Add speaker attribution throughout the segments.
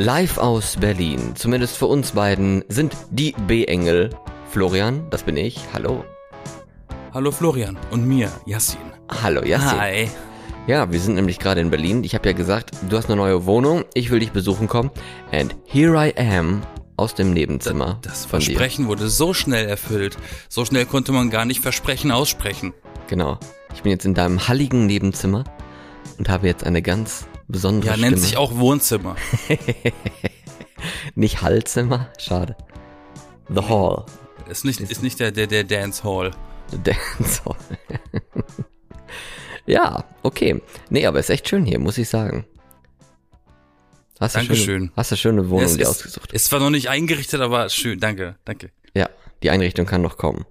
Speaker 1: Live aus Berlin, zumindest für uns beiden, sind die B-Engel. Florian, das bin ich. Hallo.
Speaker 2: Hallo Florian und mir, Yassin.
Speaker 1: Hallo, Yassin.
Speaker 2: Hi.
Speaker 1: Ja, wir sind nämlich gerade in Berlin. Ich habe ja gesagt, du hast eine neue Wohnung, ich will dich besuchen kommen. And here I am aus dem Nebenzimmer.
Speaker 2: Das
Speaker 1: dir.
Speaker 2: Versprechen wurde so schnell erfüllt. So schnell konnte man gar nicht Versprechen aussprechen.
Speaker 1: Genau. Ich bin jetzt in deinem halligen Nebenzimmer und habe jetzt eine ganz besondere
Speaker 2: Ja,
Speaker 1: Stimme.
Speaker 2: nennt sich auch Wohnzimmer.
Speaker 1: Nicht Hallzimmer, schade. The Hall.
Speaker 2: Ist nicht, ist nicht der, der, der Dance Hall.
Speaker 1: Dance Hall. ja, okay. Nee, aber ist echt schön hier, muss ich sagen. Hast du
Speaker 2: Dankeschön.
Speaker 1: Schöne, hast du schöne Wohnung dir ausgesucht?
Speaker 2: ist zwar noch nicht eingerichtet, aber schön. Danke, danke.
Speaker 1: Ja, die Einrichtung kann noch kommen.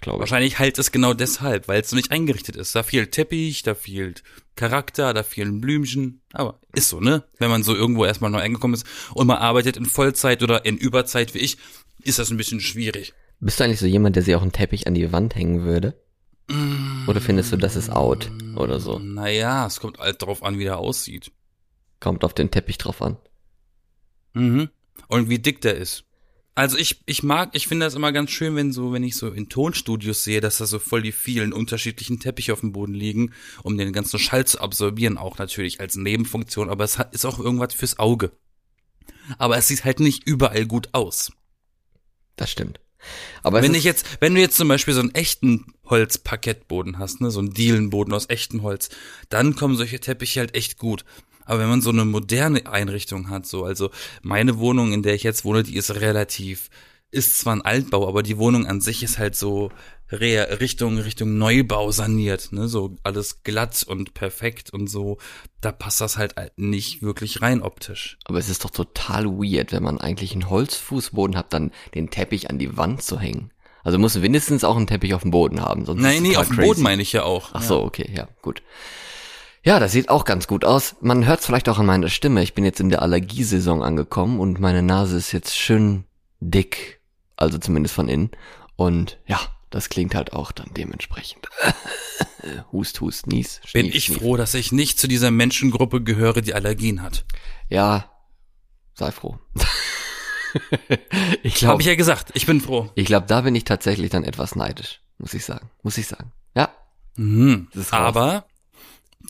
Speaker 1: Glaube ich.
Speaker 2: Wahrscheinlich halt es genau deshalb, weil es noch nicht eingerichtet ist. Da fehlt Teppich, da fehlt Charakter, da fehlen Blümchen. Aber ist so, ne? Wenn man so irgendwo erstmal neu eingekommen ist und man arbeitet in Vollzeit oder in Überzeit wie ich, ist das ein bisschen schwierig.
Speaker 1: Bist du eigentlich so jemand, der sich auch einen Teppich an die Wand hängen würde? Oder findest du, das ist out oder so?
Speaker 2: Naja, es kommt halt darauf an, wie der aussieht.
Speaker 1: Kommt auf den Teppich drauf an.
Speaker 2: Mhm. Und wie dick der ist. Also ich, ich mag, ich finde das immer ganz schön, wenn so, wenn ich so in Tonstudios sehe, dass da so voll die vielen unterschiedlichen Teppiche auf dem Boden liegen, um den ganzen Schall zu absorbieren, auch natürlich als Nebenfunktion, aber es hat, ist auch irgendwas fürs Auge. Aber es sieht halt nicht überall gut aus.
Speaker 1: Das stimmt. Aber
Speaker 2: wenn ich jetzt, wenn du jetzt zum Beispiel so einen echten Holzparkettboden hast, ne, so einen Dielenboden aus echtem Holz, dann kommen solche Teppiche halt echt gut. Aber wenn man so eine moderne Einrichtung hat, so, also meine Wohnung, in der ich jetzt wohne, die ist relativ, ist zwar ein Altbau, aber die Wohnung an sich ist halt so Re Richtung, Richtung Neubau saniert, ne, so alles glatt und perfekt und so. Da passt das halt nicht wirklich rein optisch.
Speaker 1: aber es ist doch total weird, wenn man eigentlich einen Holzfußboden hat, dann den Teppich an die Wand zu hängen. Also muss mindestens auch einen Teppich auf dem Boden haben, sonst ist
Speaker 2: Nein,
Speaker 1: es
Speaker 2: nee, auf dem. Boden meine ich ja auch.
Speaker 1: Ach so, okay, ja, gut. Ja, das sieht auch ganz gut aus. Man hört es vielleicht auch an meiner Stimme. Ich bin jetzt in der Allergiesaison angekommen und meine Nase ist jetzt schön dick, also zumindest von innen. Und ja, das klingt halt auch dann dementsprechend. hust, hust, nies.
Speaker 2: Bin
Speaker 1: schnief,
Speaker 2: ich
Speaker 1: schnief.
Speaker 2: froh, dass ich nicht zu dieser Menschengruppe gehöre, die Allergien hat.
Speaker 1: Ja, sei froh. ich
Speaker 2: Habe
Speaker 1: glaube,
Speaker 2: ich ja gesagt, ich bin froh.
Speaker 1: ich glaub, da bin ich tatsächlich dann etwas neidisch, muss ich sagen. Muss ich sagen. Ja,
Speaker 2: Mhm.
Speaker 1: Das ist raus.
Speaker 2: Aber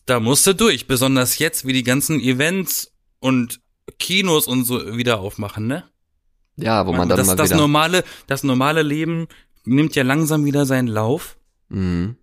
Speaker 2: da musst du durch, besonders jetzt, wie die ganzen Events und Kinos und so wieder aufmachen, ne?
Speaker 1: ja, wo man dann
Speaker 2: das,
Speaker 1: mal
Speaker 2: das
Speaker 1: wieder.
Speaker 2: normale, das normale Leben nimmt ja langsam wieder seinen Lauf
Speaker 1: Mhm.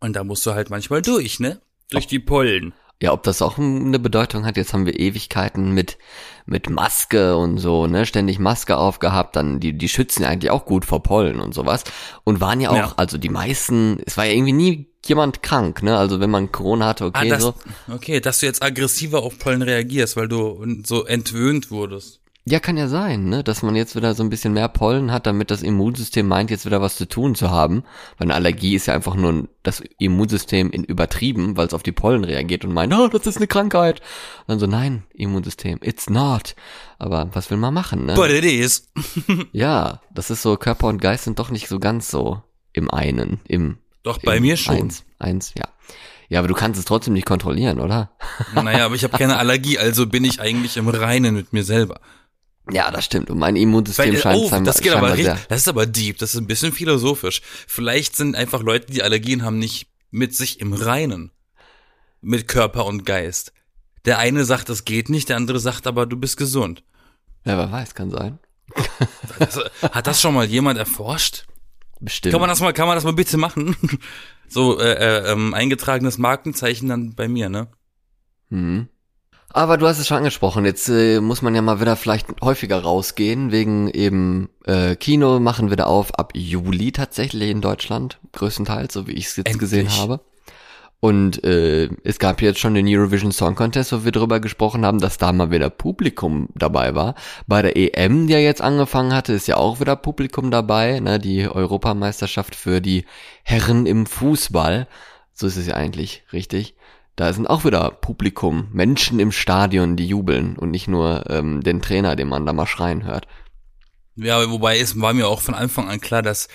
Speaker 2: und da musst du halt manchmal durch, ne? Durch die Pollen.
Speaker 1: Ja, ob das auch eine Bedeutung hat, jetzt haben wir Ewigkeiten mit, mit Maske und so, ne, ständig Maske aufgehabt, dann, die, die schützen ja eigentlich auch gut vor Pollen und sowas. Und waren ja auch,
Speaker 2: Ja.
Speaker 1: also die meisten, es war ja irgendwie nie jemand krank, ne, also wenn man Corona hatte,
Speaker 2: Ah,
Speaker 1: okay,
Speaker 2: das,
Speaker 1: so.
Speaker 2: okay, dass du jetzt aggressiver auf Pollen reagierst, weil du so entwöhnt wurdest.
Speaker 1: Ja, kann ja sein, ne, dass man jetzt wieder so ein bisschen mehr Pollen hat, damit das Immunsystem meint, jetzt wieder was zu tun zu haben. Weil eine Allergie ist ja einfach nur das Immunsystem in übertrieben, weil es auf die Pollen reagiert und meint, oh, das ist eine Krankheit. Und dann so, nein, Immunsystem, it's not. Aber was will man machen, ne?
Speaker 2: But it is.
Speaker 1: Ja, das ist so, Körper und Geist sind doch nicht so ganz so im einen, im
Speaker 2: Doch, bei
Speaker 1: im
Speaker 2: mir schon.
Speaker 1: Eins, eins, ja. Ja, aber du kannst es trotzdem nicht kontrollieren, oder?
Speaker 2: Naja, aber ich habe keine Allergie, also bin ich eigentlich im Reinen mit mir selber.
Speaker 1: Ja, das stimmt. Und mein Immunsystem
Speaker 2: Weil,
Speaker 1: scheint
Speaker 2: oh,
Speaker 1: scheinbar,
Speaker 2: das geht aber richtig, das ist aber deep, das ist ein bisschen philosophisch. Vielleicht sind einfach Leute, die Allergien haben, nicht mit sich im Reinen. Mit Körper und Geist. Der eine sagt, das geht nicht, der andere sagt aber, du bist gesund.
Speaker 1: Ja, wer weiß, kann sein.
Speaker 2: Hat das schon mal jemand erforscht?
Speaker 1: Bestimmt.
Speaker 2: Kann man das mal, kann man das mal bitte machen? So, äh, äh, ähm, eingetragenes Markenzeichen dann bei mir, ne?
Speaker 1: Mhm. Aber du hast es schon angesprochen, jetzt äh, muss man ja mal wieder vielleicht häufiger rausgehen, wegen eben äh, Kino machen wieder auf ab Juli tatsächlich in Deutschland, größtenteils, so wie ich es jetzt
Speaker 2: Endlich.
Speaker 1: gesehen habe. Und äh, es gab jetzt schon den Eurovision Song Contest, wo wir drüber gesprochen haben, dass da mal wieder Publikum dabei war. Bei der EM, die ja jetzt angefangen hatte, ist ja auch wieder Publikum dabei, ne, die Europameisterschaft für die Herren im Fußball. So ist es ja eigentlich, richtig. Da sind auch wieder Publikum, Menschen im Stadion, die jubeln und nicht nur ähm, den Trainer, den man da mal schreien hört.
Speaker 2: Ja, wobei es war mir auch von Anfang an klar, dass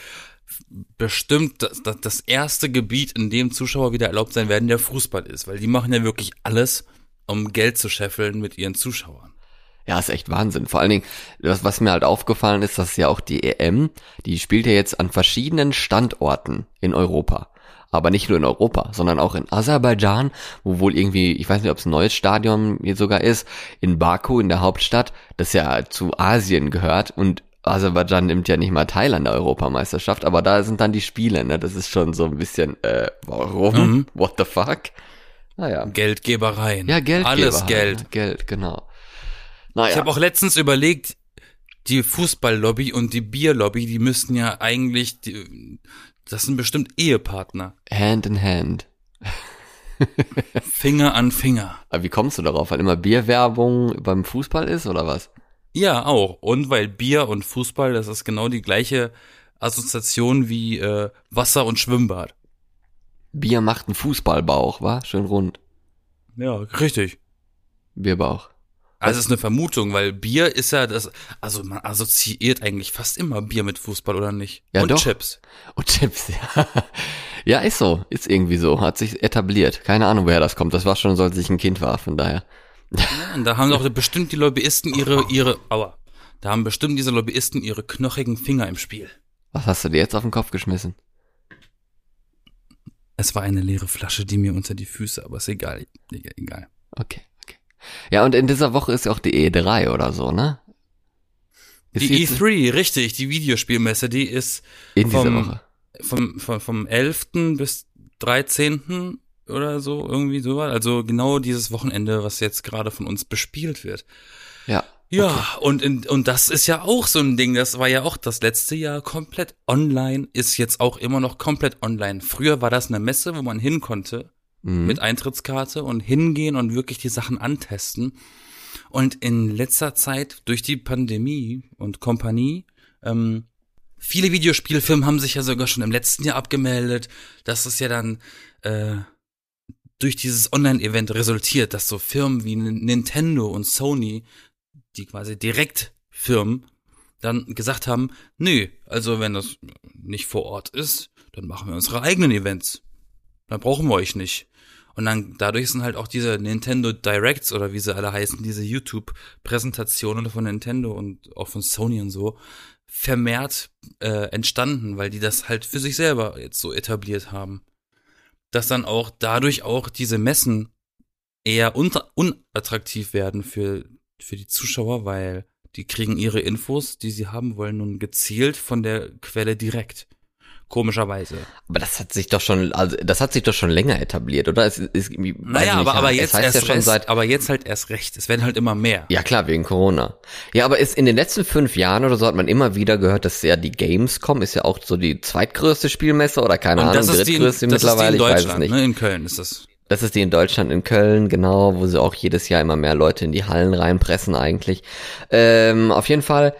Speaker 2: bestimmt das, das, das erste Gebiet, in dem Zuschauer wieder erlaubt sein werden, der Fußball ist, weil die machen ja wirklich alles, um Geld zu scheffeln mit ihren Zuschauern.
Speaker 1: Ja, ist echt Wahnsinn. Vor allen Dingen, was, was mir halt aufgefallen ist, dass ja auch die EM, die spielt ja jetzt an verschiedenen Standorten in Europa. Aber nicht nur in Europa, sondern auch in Aserbaidschan, wo wohl irgendwie, ich weiß nicht, ob es ein neues Stadion hier sogar ist, in Baku, in der Hauptstadt, das ja zu Asien gehört und Aserbaidschan nimmt ja nicht mal teil an der Europameisterschaft, aber da sind dann die Spiele, ne? Das ist schon so ein bisschen, äh, warum?
Speaker 2: Mhm.
Speaker 1: What the fuck? Naja.
Speaker 2: Geldgebereien.
Speaker 1: Ja, Geld.
Speaker 2: Alles Geld.
Speaker 1: Geld, genau. Naja.
Speaker 2: Ich habe auch letztens überlegt, die Fußballlobby und die Bierlobby, die müssten ja eigentlich, die, das sind bestimmt Ehepartner.
Speaker 1: Hand in Hand.
Speaker 2: Finger an Finger.
Speaker 1: Aber wie kommst du darauf? Weil immer Bierwerbung beim Fußball ist oder was?
Speaker 2: Ja, auch. Und weil Bier und Fußball, das ist genau die gleiche Assoziation wie äh, Wasser und Schwimmbad.
Speaker 1: Bier macht einen Fußballbauch, wa? Schön rund.
Speaker 2: Ja, richtig.
Speaker 1: Bierbauch.
Speaker 2: Also es ist eine Vermutung, weil Bier ist ja das, also man assoziiert eigentlich fast immer Bier mit Fußball, oder nicht?
Speaker 1: Ja,
Speaker 2: und
Speaker 1: doch.
Speaker 2: Chips.
Speaker 1: Und Chips, ja. Ja, ist so. Ist irgendwie so. Hat sich etabliert. Keine Ahnung, woher das kommt. Das war schon, so, als ich ein Kind war, von daher.
Speaker 2: Ja, und da haben doch bestimmt die Lobbyisten ihre, ihre, aua. Da haben bestimmt diese Lobbyisten ihre knochigen Finger im Spiel.
Speaker 1: Was hast du dir jetzt auf den Kopf geschmissen?
Speaker 2: Es war eine leere Flasche, die mir unter die Füße, aber ist egal. Egal.
Speaker 1: okay. Ja, und in dieser Woche ist ja auch die E3 oder so, ne? Ist
Speaker 2: Die
Speaker 1: jetzt
Speaker 2: E3, richtig, die Videospielmesse, die ist
Speaker 1: in dieser
Speaker 2: vom-
Speaker 1: Woche.
Speaker 2: vom, vom, vom 11. bis 13. oder so, irgendwie so. Also genau dieses Wochenende, was jetzt gerade von uns bespielt wird.
Speaker 1: Ja.
Speaker 2: Ja, und, in, und das ist ja auch so ein Ding, das war ja auch das letzte Jahr komplett online, ist jetzt auch immer noch komplett online. Früher war das eine Messe, wo man hin konnte
Speaker 1: Mhm.
Speaker 2: mit Eintrittskarte und hingehen und wirklich die Sachen antesten. Und in letzter Zeit durch die Pandemie und Kompanie, ähm, viele Videospielfirmen haben sich ja sogar schon im letzten Jahr abgemeldet. Das ist ja dann äh, durch dieses Online-Event resultiert, dass so Firmen wie Nintendo und Sony, die quasi direkt Firmen, dann gesagt haben, nö, also wenn das nicht vor Ort ist, dann machen wir unsere eigenen Events. Dann brauchen wir euch nicht. Und dann dadurch sind halt auch diese Nintendo Directs oder wie sie alle heißen, diese YouTube-Präsentationen von Nintendo und auch von Sony und so vermehrt äh, entstanden, weil die das halt für sich selber jetzt so etabliert haben. Dass dann auch dadurch auch diese Messen eher unattraktiv werden für, für die Zuschauer, weil die kriegen ihre Infos, die sie haben wollen, nun gezielt von der Quelle direkt. Komischerweise.
Speaker 1: Aber das hat sich doch schon, also das hat sich doch schon länger etabliert, oder? Es irgendwie- weiß
Speaker 2: Naja, aber, aber
Speaker 1: es
Speaker 2: jetzt erst
Speaker 1: ja schon
Speaker 2: recht,
Speaker 1: seit
Speaker 2: aber jetzt halt erst recht. Es werden halt immer mehr.
Speaker 1: Ja klar, wegen Corona. Ja, aber ist in den letzten fünf Jahren oder so hat man immer wieder gehört, dass ja die Gamescom ist ja auch so die zweitgrößte Spielmesse oder keine
Speaker 2: Und
Speaker 1: Ahnung,
Speaker 2: das ist die, in-
Speaker 1: drittgrößte
Speaker 2: das ist die
Speaker 1: mittlerweile,
Speaker 2: in
Speaker 1: ich weiß es
Speaker 2: Deutschland,
Speaker 1: nicht.
Speaker 2: ne? In Köln ist das.
Speaker 1: Das ist die in Deutschland, in Köln, genau, wo sie auch jedes Jahr immer mehr Leute in die Hallen reinpressen eigentlich. Ähm, auf jeden Fall,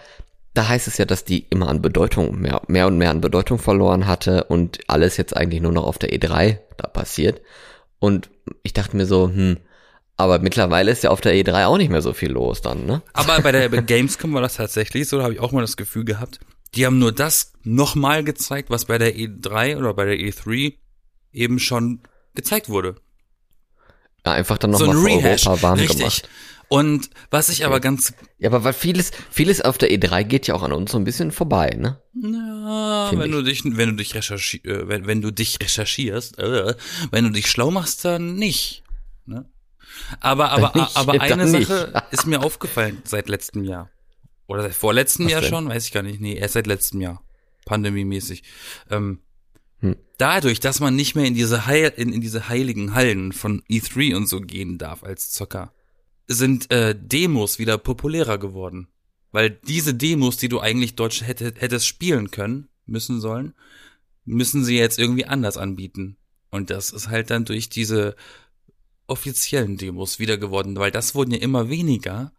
Speaker 1: da heißt es ja, dass die immer an Bedeutung, mehr, mehr und mehr an Bedeutung verloren hatte und alles jetzt eigentlich nur noch auf der E3 da passiert. Und ich dachte mir so, hm, aber mittlerweile ist ja auf der E3 auch nicht mehr so viel los dann, ne?
Speaker 2: Aber bei der Gamescom war das tatsächlich so, da habe ich auch mal das Gefühl gehabt, die haben nur das nochmal gezeigt, was bei der E3 oder bei der E3 eben schon gezeigt wurde.
Speaker 1: Ja, einfach dann
Speaker 2: So
Speaker 1: nochmal
Speaker 2: ein
Speaker 1: für
Speaker 2: Rehash.
Speaker 1: Europa warm
Speaker 2: Richtig.
Speaker 1: gemacht.
Speaker 2: Und was ich aber ganz,
Speaker 1: Ja, aber weil vieles, vieles auf der E3 geht ja auch an uns so ein bisschen vorbei, ne? Find
Speaker 2: wenn
Speaker 1: ich.
Speaker 2: du dich, wenn du dich recherchi äh, wenn, wenn du dich recherchierst, äh, wenn du dich schlau machst, dann nicht. Ne? Aber, aber,
Speaker 1: Nicht,
Speaker 2: aber eine. Sache ist mir aufgefallen seit letztem Jahr. Oder seit vorletztem
Speaker 1: Was
Speaker 2: Jahr
Speaker 1: denn?
Speaker 2: schon, weiß ich gar nicht. Nee, erst seit letztem Jahr. Pandemiemäßig. Ähm,
Speaker 1: Hm.
Speaker 2: Dadurch, dass man nicht mehr in diese, Heil, in, in diese heiligen Hallen von E3 und so gehen darf als Zocker, sind äh, Demos wieder populärer geworden. Weil diese Demos, die du eigentlich Deutsch hätte, hättest spielen können, müssen sollen, müssen sie jetzt irgendwie anders anbieten. Und das ist halt dann durch diese offiziellen Demos wieder geworden, weil das wurden ja immer weniger.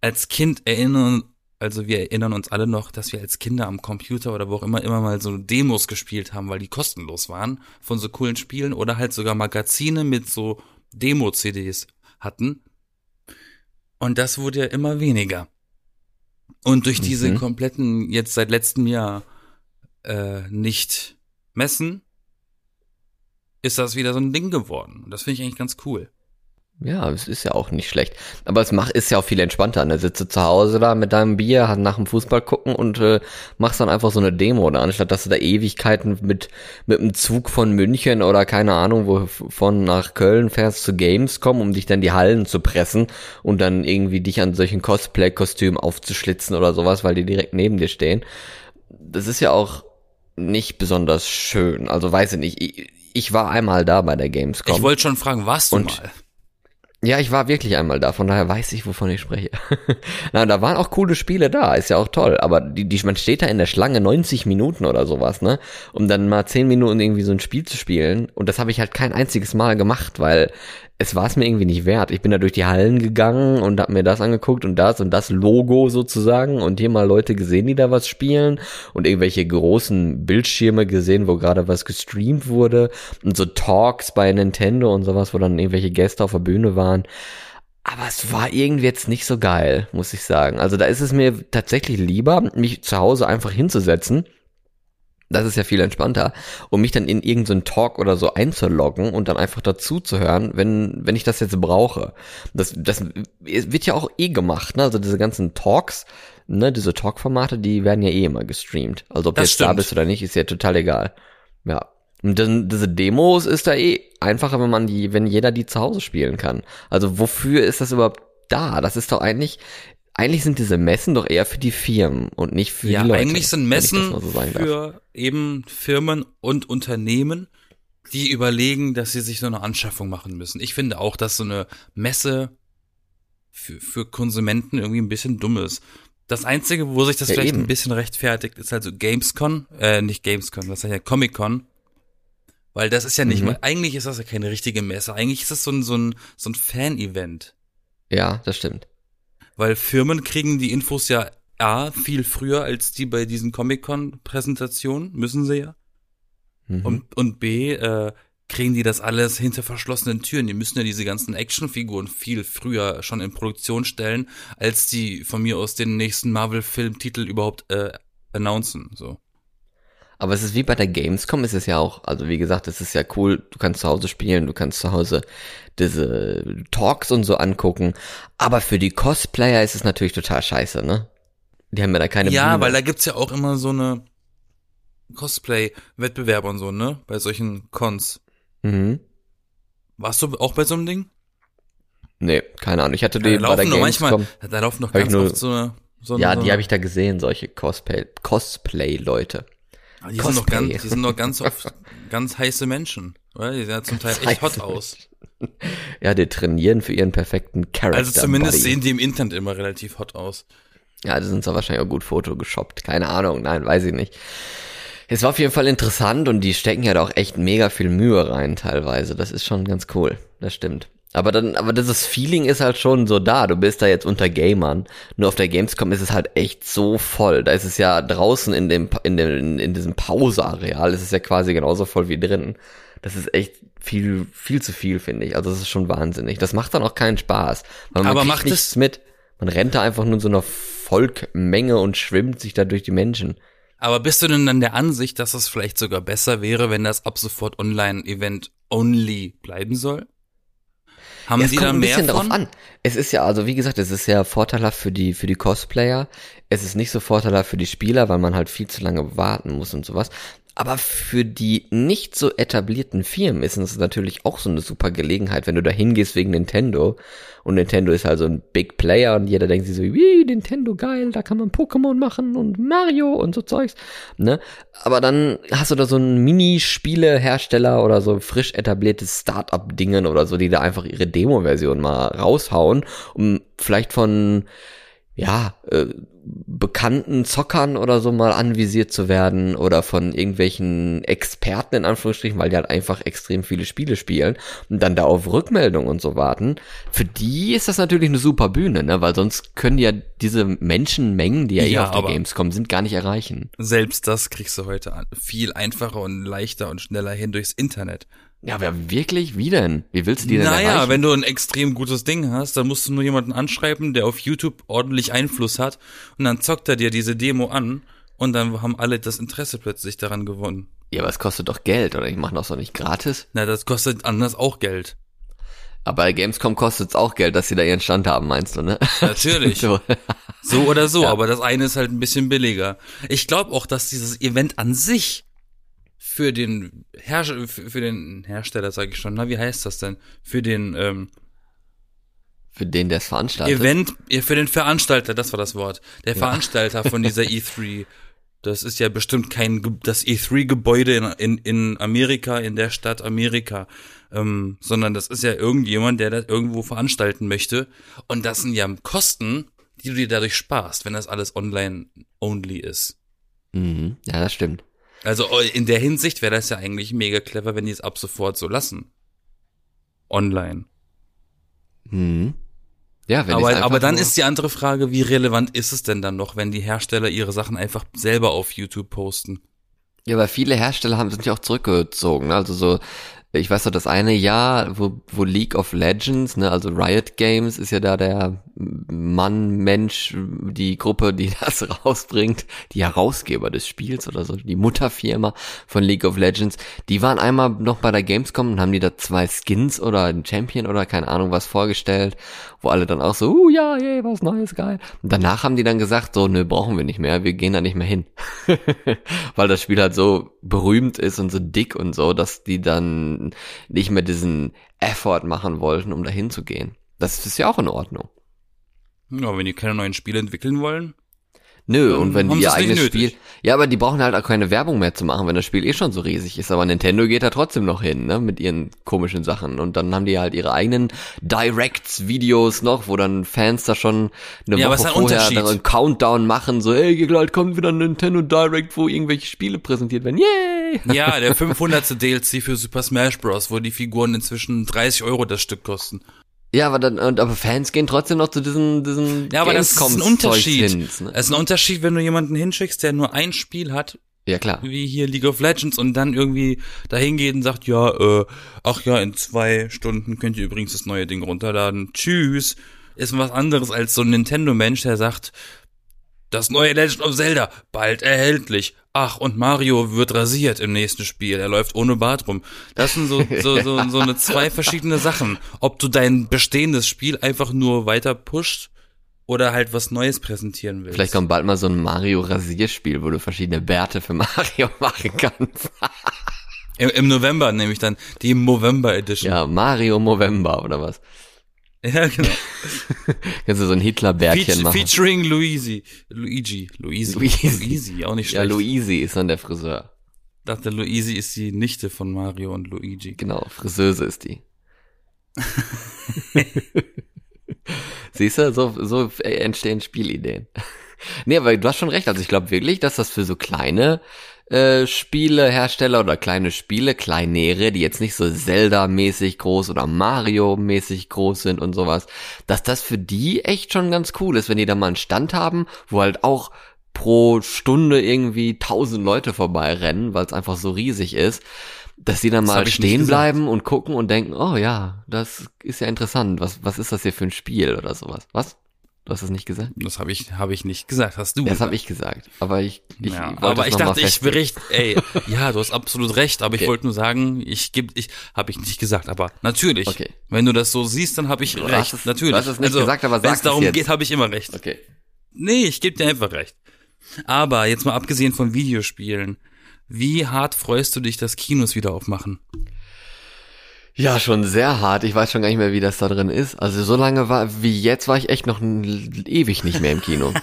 Speaker 2: Als Kind erinnern, also wir erinnern uns alle noch, dass wir als Kinder am Computer oder wo auch immer immer mal so Demos gespielt haben, weil die kostenlos waren von so coolen Spielen oder halt sogar Magazine mit so Demo-CDs hatten. Und das wurde ja immer weniger. Und durch diese
Speaker 1: Mhm.
Speaker 2: kompletten, jetzt seit letztem Jahr, äh, nicht messen, ist das wieder so ein Ding geworden. Und das finde ich eigentlich ganz cool.
Speaker 1: Ja, es ist ja auch nicht schlecht. Aber es macht, ist ja auch viel entspannter. Ne? Sitze zu Hause da mit deinem Bier, nach dem Fußball gucken und äh, machst dann einfach so eine Demo da, anstatt dass du da Ewigkeiten mit mit dem Zug von München oder keine Ahnung, wo von nach Köln fährst zu Gamescom, um dich dann die Hallen zu pressen und dann irgendwie dich an solchen Cosplay-Kostümen aufzuschlitzen oder sowas, weil die direkt neben dir stehen. Das ist ja auch nicht besonders schön. Also weiß ich nicht. Ich, ich war einmal da bei der Gamescom.
Speaker 2: Ich wollte schon fragen, warst du
Speaker 1: Und-
Speaker 2: mal?
Speaker 1: Ja, ich war wirklich einmal da, von daher weiß ich, wovon ich spreche. Na, da waren auch coole Spiele da, ist ja auch toll, aber die, die, man steht da in der Schlange 90 Minuten oder sowas, ne, um dann mal 10 Minuten irgendwie so ein Spiel zu spielen und das habe ich halt kein einziges Mal gemacht, weil es war es mir irgendwie nicht wert. Ich bin da durch die Hallen gegangen und hab mir das angeguckt und das und das Logo sozusagen und hier mal Leute gesehen, die da was spielen und irgendwelche großen Bildschirme gesehen, wo gerade was gestreamt wurde und so Talks bei Nintendo und sowas, wo dann irgendwelche Gäste auf der Bühne waren. Aber es war irgendwie jetzt nicht so geil, muss ich sagen. Also da ist es mir tatsächlich lieber, mich zu Hause einfach hinzusetzen. Das ist ja viel entspannter, um mich dann in irgendeinen Talk oder so einzuloggen und dann einfach dazu zu hören, wenn, wenn ich das jetzt brauche. Das, das wird ja auch eh gemacht, ne? Also diese ganzen Talks, ne, diese Talk-Formate, die werden ja eh immer gestreamt. Also ob du
Speaker 2: Das
Speaker 1: jetzt da
Speaker 2: stimmt.
Speaker 1: bist oder nicht, ist ja total egal. Ja. Und dann, diese Demos ist da eh einfacher, wenn man die, wenn jeder die zu Hause spielen kann. Also wofür ist das überhaupt da? Das ist doch eigentlich, eigentlich sind diese Messen doch eher für die Firmen und nicht für
Speaker 2: Ja,
Speaker 1: die Leute.
Speaker 2: eigentlich sind Messen
Speaker 1: so darf.
Speaker 2: für eben Firmen und Unternehmen, die überlegen, dass sie sich so eine Anschaffung machen müssen. Ich finde auch, dass so eine Messe für, für Konsumenten irgendwie ein bisschen dumm ist. Das Einzige, wo sich das
Speaker 1: Ja,
Speaker 2: vielleicht
Speaker 1: eben.
Speaker 2: ein bisschen rechtfertigt, ist also Gamescon, äh, nicht Gamescon, was heißt ja Comic-Con. Weil das ist ja nicht
Speaker 1: Mhm.
Speaker 2: mal, eigentlich ist das ja keine richtige Messe. Eigentlich ist das so ein, so ein, so ein Fan-Event.
Speaker 1: Ja, das stimmt.
Speaker 2: Weil Firmen kriegen die Infos ja A, viel früher als die bei diesen Comic-Con-Präsentationen, müssen sie ja.
Speaker 1: Mhm.
Speaker 2: Und, und B, äh, kriegen die das alles hinter verschlossenen Türen. Die müssen ja diese ganzen Actionfiguren viel früher schon in Produktion stellen, als die von mir aus den nächsten Marvel-Filmtitel überhaupt äh, announcen. So.
Speaker 1: Aber es ist wie bei der Gamescom, ist es ja auch, also wie gesagt, es ist ja cool, du kannst zu Hause spielen, du kannst zu Hause diese Talks und so angucken, aber für die Cosplayer ist es natürlich total scheiße, ne? Die haben ja da keine
Speaker 2: ja,
Speaker 1: Bühne.
Speaker 2: weil da gibt's ja auch immer so eine Cosplay-Wettbewerbe und so, ne? Bei solchen Cons.
Speaker 1: mhm.
Speaker 2: Warst du auch bei so einem Ding?
Speaker 1: Nee, keine Ahnung, ich hatte
Speaker 2: Da
Speaker 1: die bei der
Speaker 2: laufen doch
Speaker 1: Gamescom,
Speaker 2: manchmal, da laufen doch
Speaker 1: ich
Speaker 2: ganz
Speaker 1: nur-
Speaker 2: oft so eine, so
Speaker 1: ja,
Speaker 2: eine,
Speaker 1: die habe ich da gesehen, solche Cosplay, Cosplay-Leute.
Speaker 2: die sind doch
Speaker 1: Cosplay.
Speaker 2: ganz, die sind doch ganz oft ganz heiße Menschen, oder? Die sehen ja zum Teil echt hot aus.
Speaker 1: Ja, die trainieren für ihren perfekten Charakter.
Speaker 2: Also zumindest
Speaker 1: Body.
Speaker 2: sehen die im Internet immer relativ hot aus.
Speaker 1: Ja, die sind zwar wahrscheinlich auch gut photogeshoppt. Keine Ahnung, nein, weiß ich nicht. Es war auf jeden Fall interessant und die stecken ja da auch echt mega viel Mühe rein teilweise. Das ist schon ganz cool. Das stimmt. Aber dann, aber dieses Feeling ist halt schon so da. Du bist da jetzt unter Gamern. Nur auf der Gamescom ist es halt echt so voll. Da ist es ja draußen in dem, in dem, in diesem Pauseareal ist es ja quasi genauso voll wie drin. Das ist echt viel, viel zu viel, finde ich. Also das ist schon wahnsinnig. Das macht dann auch keinen Spaß.
Speaker 2: Aber macht
Speaker 1: nichts mit. Man rennt da einfach nur in so einer Volkmenge und schwimmt sich da durch die Menschen.
Speaker 2: Aber bist du denn dann der Ansicht, dass es vielleicht sogar besser wäre, wenn das ab sofort Online-Event only bleiben soll? Haben
Speaker 1: Ja, es
Speaker 2: die
Speaker 1: kommt
Speaker 2: da
Speaker 1: ein
Speaker 2: mehr
Speaker 1: bisschen
Speaker 2: von?
Speaker 1: darauf an. Es ist ja, also wie gesagt, es ist ja vorteilhaft für die, für die Cosplayer. Es ist nicht so vorteilhaft für die Spieler, weil man halt viel zu lange warten muss und sowas. Aber für die nicht so etablierten Firmen ist es natürlich auch so eine super Gelegenheit, wenn du da hingehst wegen Nintendo. Und Nintendo ist halt so ein Big Player und jeder denkt sich so, wie, Nintendo geil, da kann man Pokémon machen und Mario und so Zeugs. Ne? Aber dann hast du da so einen Minispielehersteller oder so frisch etabliertes Start-up-Dingen oder so, die da einfach ihre Demo-Version mal raushauen, um vielleicht von ja, äh, bekannten Zockern oder so mal anvisiert zu werden oder von irgendwelchen Experten in Anführungsstrichen, weil die halt einfach extrem viele Spiele spielen und dann da auf Rückmeldung und so warten. Für die ist das natürlich eine super Bühne, ne, weil sonst können die ja diese Menschenmengen, die ja, eh
Speaker 2: Ja,
Speaker 1: auf der
Speaker 2: aber-
Speaker 1: Gamescom sind, gar nicht erreichen.
Speaker 2: Selbst das kriegst du heute an- viel einfacher und leichter und schneller hin durchs Internet.
Speaker 1: Ja, aber wirklich, wie denn? Wie willst du die denn
Speaker 2: Naja,
Speaker 1: erreichen?
Speaker 2: wenn du ein extrem gutes Ding hast, dann musst du nur jemanden anschreiben, der auf YouTube ordentlich Einfluss hat und dann zockt er dir diese Demo an und dann haben alle das Interesse plötzlich daran gewonnen.
Speaker 1: ja, aber es kostet doch Geld, oder? Ich mache das doch nicht gratis.
Speaker 2: Na, das kostet anders auch Geld.
Speaker 1: Aber Gamescom kostet es auch Geld, dass sie da ihren Stand haben, meinst du, ne?
Speaker 2: Natürlich.
Speaker 1: So.
Speaker 2: So oder so,
Speaker 1: Ja.
Speaker 2: aber das eine ist halt ein bisschen billiger. Ich glaube auch, dass dieses Event an sich für den Herrscher, für den Hersteller, sage ich schon, na, wie heißt das denn? Für den ähm,
Speaker 1: Für den, der es veranstaltet.
Speaker 2: Event, ja, für den Veranstalter, das war das Wort. Der Veranstalter von dieser E3. Das ist ja bestimmt kein, das E3-Gebäude in, in, in Amerika, in der Stadt Amerika, ähm, sondern das ist ja irgendjemand, der das irgendwo veranstalten möchte. Und das sind ja Kosten, die du dir dadurch sparst, wenn das alles online-only ist.
Speaker 1: Mhm. Ja, das stimmt.
Speaker 2: Also äh, in der Hinsicht wäre das ja eigentlich mega clever, wenn die es ab sofort so lassen. Online.
Speaker 1: Mhm. Ja, wenn
Speaker 2: Aber, aber dann ist die andere Frage, wie relevant ist es denn dann noch, wenn die Hersteller ihre Sachen einfach selber auf YouTube posten?
Speaker 1: Ja, aber viele Hersteller haben sind ja auch zurückgezogen. Also so, ich weiß noch, das eine Jahr, wo, wo League of Legends, ne, also Riot Games ist ja da der Mann, Mensch, die Gruppe, die das rausbringt, die Herausgeber des Spiels oder so, die Mutterfirma von League of Legends, die waren einmal noch bei der Gamescom und haben die da zwei Skins oder einen Champion oder keine Ahnung was vorgestellt, wo alle dann auch so, uh ja, yay, was Neues, geil. Und danach haben die dann gesagt, so, nö, brauchen wir nicht mehr, wir gehen da nicht mehr hin. Weil das Spiel halt so berühmt ist und so dick und so, dass die dann nicht mehr diesen Effort machen wollten, um da hinzugehen. Das ist ja auch in Ordnung.
Speaker 2: Ja, wenn die keine neuen Spiele entwickeln wollen.
Speaker 1: Nö, und wenn die ihr eigenes. Spiel, ja, aber die brauchen halt auch keine Werbung mehr zu machen, wenn das Spiel eh schon so riesig ist. Aber Nintendo geht da trotzdem noch hin, ne, mit ihren komischen Sachen. Und dann haben die halt ihre eigenen Directs-Videos noch, wo dann Fans da schon eine
Speaker 2: Ja,
Speaker 1: Woche vorher dann einen Countdown machen, so, ey, gleich kommt wieder ein Nintendo Direct, wo irgendwelche Spiele präsentiert werden. Yay!
Speaker 2: Ja, der 500. DLC für Super Smash Bros., wo die Figuren inzwischen 30 Euro das Stück kosten.
Speaker 1: Ja, aber dann, und, aber Fans gehen trotzdem noch zu diesen, diesen
Speaker 2: Ja, aber das ist ein Unterschied.
Speaker 1: hin, ne?
Speaker 2: Es ist ein Unterschied, wenn du jemanden hinschickst, der nur ein Spiel hat,
Speaker 1: Ja, klar.
Speaker 2: wie hier League of Legends und dann irgendwie dahin geht und sagt, ja, äh, ach ja, in zwei Stunden könnt ihr übrigens das neue Ding runterladen. Tschüss. Ist was anderes als so ein Nintendo-Mensch, der sagt, das neue Legend of Zelda, bald erhältlich. Ach, und Mario wird rasiert im nächsten Spiel. Er läuft ohne Bart rum. Das sind so, so, so, so eine zwei verschiedene Sachen. Ob du dein bestehendes Spiel einfach nur weiter pusht oder halt was Neues präsentieren willst.
Speaker 1: Vielleicht kommt bald mal so ein Mario-Rasierspiel, wo du verschiedene Bärte für Mario machen kannst.
Speaker 2: Im, Im November nehme ich dann die Movember Edition.
Speaker 1: Ja, Mario Movember oder was?
Speaker 2: Ja, genau.
Speaker 1: Kannst du so ein Hitler-Bärtchen
Speaker 2: Feat
Speaker 1: machen?
Speaker 2: featuring Luigi. Luigi. Luisi.
Speaker 1: Luisi,
Speaker 2: auch nicht
Speaker 1: Ja,
Speaker 2: schlecht.
Speaker 1: Luisi ist dann der Friseur.
Speaker 2: Ich dachte, Luisi ist die Nichte von Mario und Luigi.
Speaker 1: Genau, Friseuse ist die. Siehst du, so, so entstehen Spielideen. nee, aber du hast schon recht. Also ich glaube wirklich, dass das für so kleine äh, Spielehersteller oder kleine Spiele, kleinere, die jetzt nicht so Zelda-mäßig groß oder Mario-mäßig groß sind und sowas, dass das für die echt schon ganz cool ist, wenn die da mal einen Stand haben, wo halt auch pro Stunde irgendwie tausend Leute vorbeirennen, weil es einfach so riesig ist, dass die dann
Speaker 2: Das
Speaker 1: mal stehen bleiben und gucken und denken, oh ja, das ist ja interessant, was, was ist das hier für ein Spiel oder sowas. Was? Du hast das nicht gesagt?
Speaker 2: Das habe ich, habe ich nicht gesagt. Hast du?
Speaker 1: Das habe ich gesagt. Aber ich, ich
Speaker 2: ja, aber
Speaker 1: es
Speaker 2: ich dachte, ich bericht, ey, ja, du hast absolut recht, aber
Speaker 1: Okay.
Speaker 2: ich wollte nur sagen, ich gebe, ich, habe ich nicht gesagt, aber natürlich,
Speaker 1: Okay.
Speaker 2: wenn du das so siehst, dann habe ich
Speaker 1: Du
Speaker 2: recht,
Speaker 1: es-
Speaker 2: natürlich. Also,
Speaker 1: du hast es nicht gesagt, aber
Speaker 2: wenn es
Speaker 1: es
Speaker 2: darum
Speaker 1: jetzt.
Speaker 2: geht, habe ich immer recht.
Speaker 1: Okay.
Speaker 2: Nee, ich gebe dir einfach recht. Aber jetzt mal abgesehen von Videospielen, wie hart freust du dich, dass Kinos wieder aufmachen?
Speaker 1: Ja, schon sehr hart. Ich weiß schon gar nicht mehr, wie das da drin ist. Also so lange war, wie jetzt war ich echt noch ewig nicht mehr im Kino.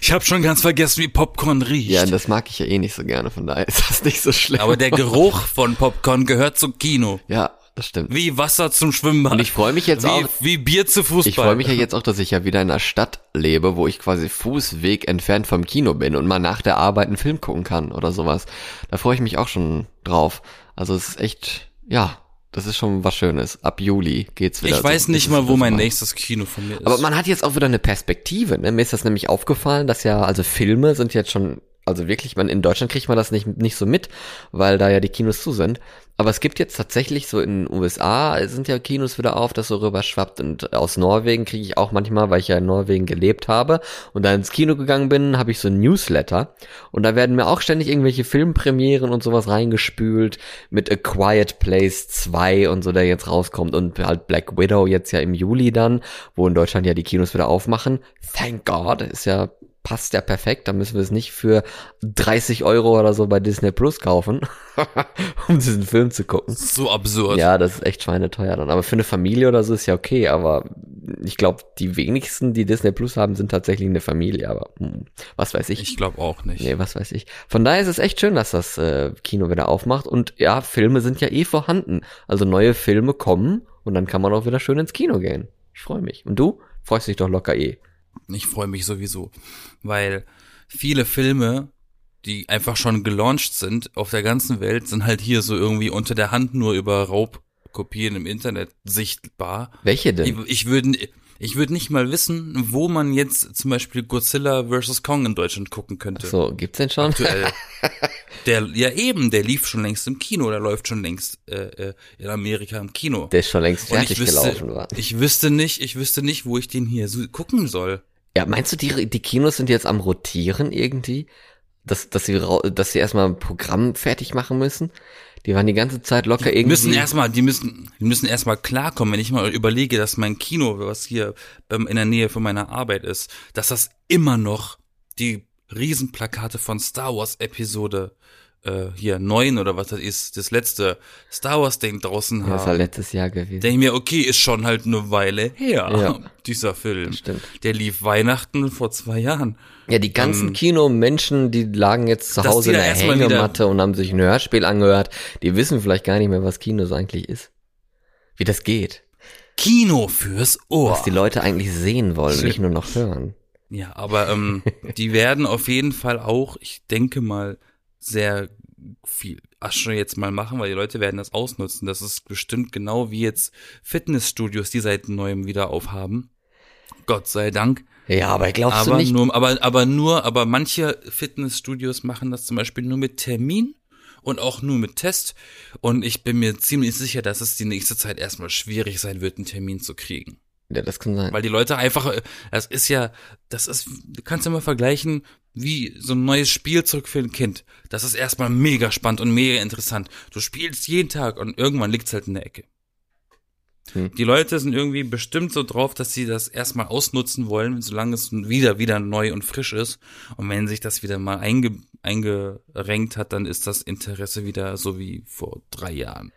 Speaker 2: Ich habe schon ganz vergessen, wie Popcorn riecht.
Speaker 1: ja, das mag ich ja eh nicht so gerne, von daher ist das nicht so schlimm.
Speaker 2: aber der Geruch von Popcorn gehört zum Kino.
Speaker 1: ja, das stimmt.
Speaker 2: Wie Wasser zum Schwimmbad.
Speaker 1: Und ich freue mich jetzt
Speaker 2: wie,
Speaker 1: auch,
Speaker 2: wie Bier zu Fußball.
Speaker 1: ich freue mich ja jetzt auch, dass ich ja wieder in einer Stadt lebe, wo ich quasi Fußweg entfernt vom Kino bin und mal nach der Arbeit einen Film gucken kann oder sowas. Da freue ich mich auch schon drauf. Also es ist echt, ja, das ist schon was Schönes. Ab Juli geht's wieder.
Speaker 2: Ich weiß
Speaker 1: so.
Speaker 2: nicht mal, wo mein
Speaker 1: vorbei.
Speaker 2: nächstes Kino von mir ist.
Speaker 1: Aber man hat jetzt auch wieder eine Perspektive. Ne? Mir ist das nämlich aufgefallen, dass ja, also Filme sind jetzt schon Also wirklich, man, in Deutschland kriegt man das nicht, nicht so mit, weil da ja die Kinos zu sind. Aber es gibt jetzt tatsächlich so in den USA sind ja Kinos wieder auf, das so rüberschwappt. Und aus Norwegen kriege ich auch manchmal, weil ich ja in Norwegen gelebt habe und da ins Kino gegangen bin, habe ich so ein Newsletter. Und da werden mir auch ständig irgendwelche Filmpremieren und sowas reingespült mit A Quiet Place 2 und so, der jetzt rauskommt. Und halt Black Widow jetzt ja im Juli dann, wo in Deutschland ja die Kinos wieder aufmachen. Thank God, ist ja passt ja perfekt, da müssen wir es nicht für 30 Euro oder so bei Disney Plus kaufen, um diesen Film zu gucken.
Speaker 2: So absurd.
Speaker 1: Ja, das ist echt schweineteuer dann. Aber für eine Familie oder so ist ja okay, aber ich glaube, die wenigsten, die Disney Plus haben, sind tatsächlich eine Familie, aber hm, was weiß ich.
Speaker 2: Ich glaube auch nicht.
Speaker 1: Nee, was weiß ich. Von daher ist es echt schön, dass das äh, Kino wieder aufmacht und ja, Filme sind ja eh vorhanden. Also neue Filme kommen und dann kann man auch wieder schön ins Kino gehen. Ich freue mich. Und du? Freust dich doch locker eh.
Speaker 2: Ich freue mich sowieso, weil viele Filme, die einfach schon gelauncht sind auf der ganzen Welt, sind halt hier so irgendwie unter der Hand nur über Raubkopien im Internet sichtbar.
Speaker 1: Welche denn?
Speaker 2: Ich, ich würde ich würde nicht mal wissen, wo man jetzt zum Beispiel Godzilla vs. Kong in Deutschland gucken könnte.
Speaker 1: Ach so, gibt's den schon?
Speaker 2: Aktuell. der, ja eben, der lief schon längst im Kino, der läuft schon längst äh, äh in Amerika im Kino.
Speaker 1: Der ist schon längst fertig
Speaker 2: wüsste,
Speaker 1: gelaufen war.
Speaker 2: Ich wüsste nicht, ich wüsste nicht, wo ich den hier so gucken soll.
Speaker 1: Ja, meinst du, die, die Kinos sind jetzt am Rotieren irgendwie? Dass, dass sie, dass sie erstmal ein Programm fertig machen müssen? Die waren die ganze Zeit locker irgendwie.
Speaker 2: Die müssen erstmal, die müssen, die müssen erstmal klarkommen, wenn ich mal überlege, dass mein Kino, was hier in der Nähe von meiner Arbeit ist, dass das immer noch die Riesenplakate von Star Wars Episode äh, hier neun oder was das ist, das letzte Star Wars Ding draußen haben.
Speaker 1: Das war letztes Jahr gewesen.
Speaker 2: Denke ich mir, okay, ist schon halt eine Weile her, ja, dieser Film.
Speaker 1: Stimmt.
Speaker 2: Der lief Weihnachten vor zwei Jahren.
Speaker 1: Ja, die ganzen ähm, Kinomenschen, die lagen jetzt zu Hause in der Hängematte und haben sich ein Hörspiel angehört. Die wissen vielleicht gar nicht mehr, was Kino eigentlich ist. Wie das geht.
Speaker 2: Kino fürs Ohr.
Speaker 1: Was die Leute eigentlich sehen wollen, nicht nur noch hören.
Speaker 2: Ja, aber ähm, die werden auf jeden Fall auch, ich denke mal, sehr viel Asche jetzt mal machen, weil die Leute werden das ausnutzen. Das ist bestimmt genau wie jetzt Fitnessstudios, die seit neuem wieder aufhaben. Gott sei Dank.
Speaker 1: Ja, aber glaubst
Speaker 2: aber
Speaker 1: du nicht?
Speaker 2: Nur, aber, aber nur, aber manche Fitnessstudios machen das zum Beispiel nur mit Termin und auch nur mit Test. Und ich bin mir ziemlich sicher, dass es die nächste Zeit erstmal schwierig sein wird, einen Termin zu kriegen.
Speaker 1: Ja, das kann sein.
Speaker 2: Weil die Leute einfach, das ist ja, das ist, du kannst ja mal vergleichen, wie so ein neues Spielzeug für ein Kind. Das ist erstmal mega spannend und mega interessant. Du spielst jeden Tag und irgendwann liegt's halt in der Ecke. Hm. Die Leute sind irgendwie bestimmt so drauf, dass sie das erstmal ausnutzen wollen, solange es wieder, wieder neu und frisch ist. Und wenn sich das wieder mal einge, eingerenkt hat, dann ist das Interesse wieder so wie vor drei Jahren.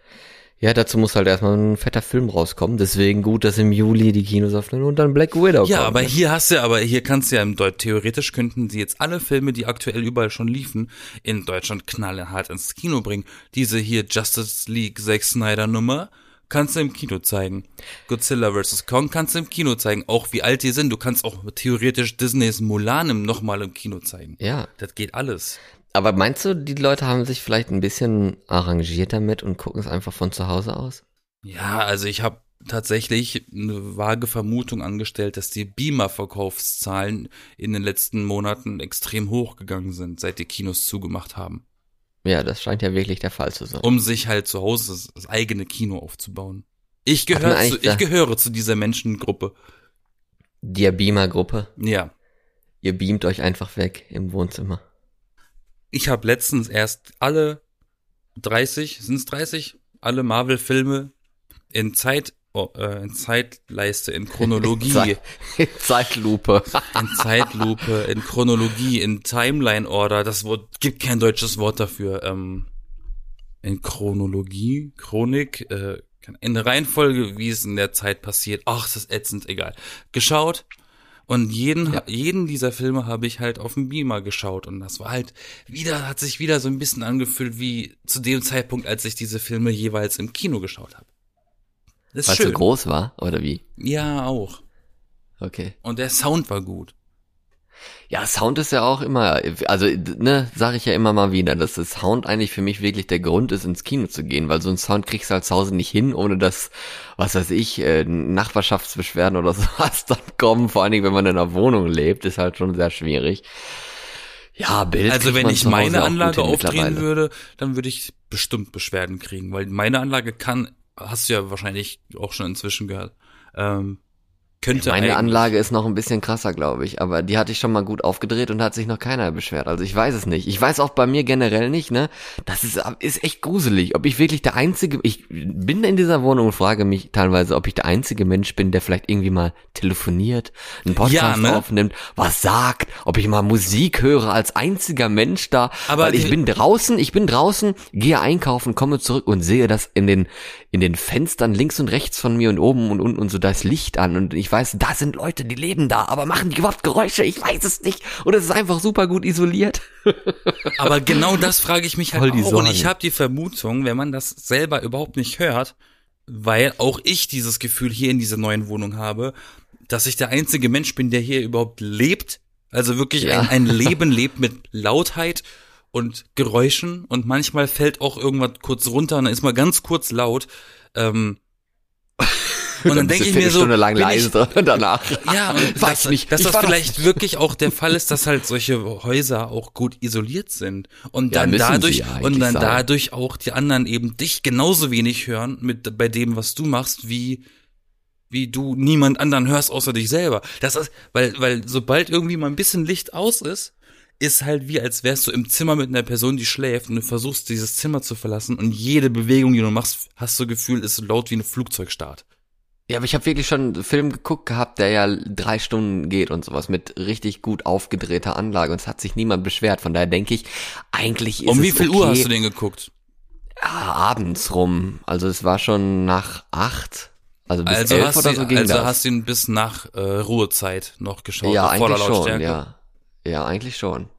Speaker 1: Ja, dazu muss halt erstmal ein fetter Film rauskommen. Deswegen gut, dass im Juli die Kinos öffnen und dann Black Widow
Speaker 2: Ja,
Speaker 1: kommt,
Speaker 2: aber
Speaker 1: ne?
Speaker 2: hier hast du, aber hier kannst du ja im Deut theoretisch könnten sie jetzt alle Filme, die aktuell überall schon liefen, in Deutschland knallhart ins Kino bringen. Diese hier Justice League Zack Snyder Nummer kannst du im Kino zeigen. Godzilla vs. Kong kannst du im Kino zeigen. Auch wie alt die sind. Du kannst auch theoretisch Disneys Mulan nochmal im Kino zeigen.
Speaker 1: Ja.
Speaker 2: Das geht alles.
Speaker 1: Aber meinst du, die Leute haben sich vielleicht ein bisschen arrangiert damit und gucken es einfach von zu Hause aus?
Speaker 2: Ja, also ich habe tatsächlich eine vage Vermutung angestellt, dass die Beamer-Verkaufszahlen in den letzten Monaten extrem hochgegangen sind, seit die Kinos zugemacht haben.
Speaker 1: Ja, das scheint ja wirklich der Fall zu sein.
Speaker 2: Um sich halt zu Hause das, eigene Kino aufzubauen. Ich gehöre zu, ich gehöre zu dieser Menschengruppe.
Speaker 1: Die Beamer-Gruppe?
Speaker 2: Ja.
Speaker 1: Ihr beamt euch einfach weg im Wohnzimmer.
Speaker 2: Ich habe letztens erst alle 30, sind es 30? Alle Marvel-Filme in Zeit, oh, äh, in Zeitleiste, in Chronologie.
Speaker 1: Zeit, Zeitlupe.
Speaker 2: in Zeitlupe, in Chronologie, in Timeline-Order. Das Wort gibt kein deutsches Wort dafür. Ähm, in Chronologie, Chronik, äh, in der Reihenfolge, wie es in der Zeit passiert. Ach, das ist ätzend, egal. Geschaut und jeden, ja. jeden dieser Filme habe ich halt auf dem Beamer geschaut. Und das war halt wieder, hat sich wieder so ein bisschen angefühlt wie zu dem Zeitpunkt, als ich diese Filme jeweils im Kino geschaut habe.
Speaker 1: Das Weil es so groß war, oder wie?
Speaker 2: Ja, auch.
Speaker 1: Okay.
Speaker 2: Und der Sound war gut.
Speaker 1: Ja, Sound ist ja auch immer, also ne, sage ich ja immer mal wieder, dass das Sound eigentlich für mich wirklich der Grund ist, ins Kino zu gehen, weil so ein Sound kriegst du halt zu Hause nicht hin, ohne dass, was weiß ich, äh, Nachbarschaftsbeschwerden oder sowas dann kommen, vor allen Dingen, wenn man in einer Wohnung lebt, ist halt schon sehr schwierig. Ja, Bild.
Speaker 2: Also wenn ich meine Anlage aufdrehen würde, dann würde ich bestimmt Beschwerden kriegen, weil meine Anlage kann, hast du ja wahrscheinlich auch schon inzwischen gehört, ähm, könnte
Speaker 1: Meine
Speaker 2: eigentlich-
Speaker 1: Anlage ist noch ein bisschen krasser, glaube ich, aber die hatte ich schon mal gut aufgedreht und hat sich noch keiner beschwert. Also ich weiß es nicht. Ich weiß auch bei mir generell nicht, ne? Das ist, ist echt gruselig. Ob ich wirklich der einzige, ich bin in dieser Wohnung und frage mich teilweise, ob ich der einzige Mensch bin, der vielleicht irgendwie mal telefoniert, einen Podcast
Speaker 2: Ja, ne?
Speaker 1: aufnimmt, was sagt, ob ich mal Musik höre als einziger Mensch da.
Speaker 2: Aber
Speaker 1: Weil ich bin draußen, ich bin draußen, gehe einkaufen, komme zurück und sehe das in den, in den Fenstern links und rechts von mir und oben und unten und so das Licht an und ich weiß, da sind Leute, die leben da, aber machen die überhaupt Geräusche? Ich weiß es nicht. Und es ist einfach super gut isoliert.
Speaker 2: Aber genau das frage ich mich halt
Speaker 1: Voll die
Speaker 2: auch. Und
Speaker 1: Sorge.
Speaker 2: ich habe die Vermutung, wenn man das selber überhaupt nicht hört, weil auch ich dieses Gefühl hier in dieser neuen Wohnung habe, dass ich der einzige Mensch bin, der hier überhaupt lebt. Also wirklich
Speaker 1: Ja.
Speaker 2: ein, ein Leben lebt mit Lautheit und Geräuschen und manchmal fällt auch irgendwas kurz runter und dann ist mal ganz kurz laut. Ähm, und dann denke ich mir so,
Speaker 1: Stunde lang leise danach.
Speaker 2: ja, und
Speaker 1: Weiß
Speaker 2: dass,
Speaker 1: nicht.
Speaker 2: dass
Speaker 1: Ich
Speaker 2: das
Speaker 1: das
Speaker 2: vielleicht wirklich auch der Fall ist, dass halt solche Häuser auch gut isoliert sind und dann dadurch
Speaker 1: ja eigentlich
Speaker 2: und dann
Speaker 1: sein.
Speaker 2: dadurch auch die anderen eben dich genauso wenig hören mit bei dem, was du machst, wie wie du niemand anderen hörst außer dich selber. Das ist, weil weil sobald irgendwie mal ein bisschen Licht aus ist, ist halt wie als wärst du im Zimmer mit einer Person, die schläft und du versuchst dieses Zimmer zu verlassen und jede Bewegung, die du machst, hast du Gefühl, ist so laut wie ein Flugzeugstart.
Speaker 1: Ja, aber ich habe wirklich schon einen Film geguckt gehabt, der ja drei Stunden geht und sowas mit richtig gut aufgedrehter Anlage und es hat sich niemand beschwert. Von daher denke ich, eigentlich ist
Speaker 2: Um
Speaker 1: es
Speaker 2: wie viel
Speaker 1: okay,
Speaker 2: Uhr hast du den geguckt?
Speaker 1: Ja, abends rum. Also es war schon nach acht. Also bis
Speaker 2: Also,
Speaker 1: elf
Speaker 2: hast,
Speaker 1: oder
Speaker 2: du,
Speaker 1: so ging
Speaker 2: also
Speaker 1: das.
Speaker 2: hast du ihn bis nach äh, Ruhezeit noch geschaut,
Speaker 1: ja, eigentlich schon, ja. Ja, eigentlich schon.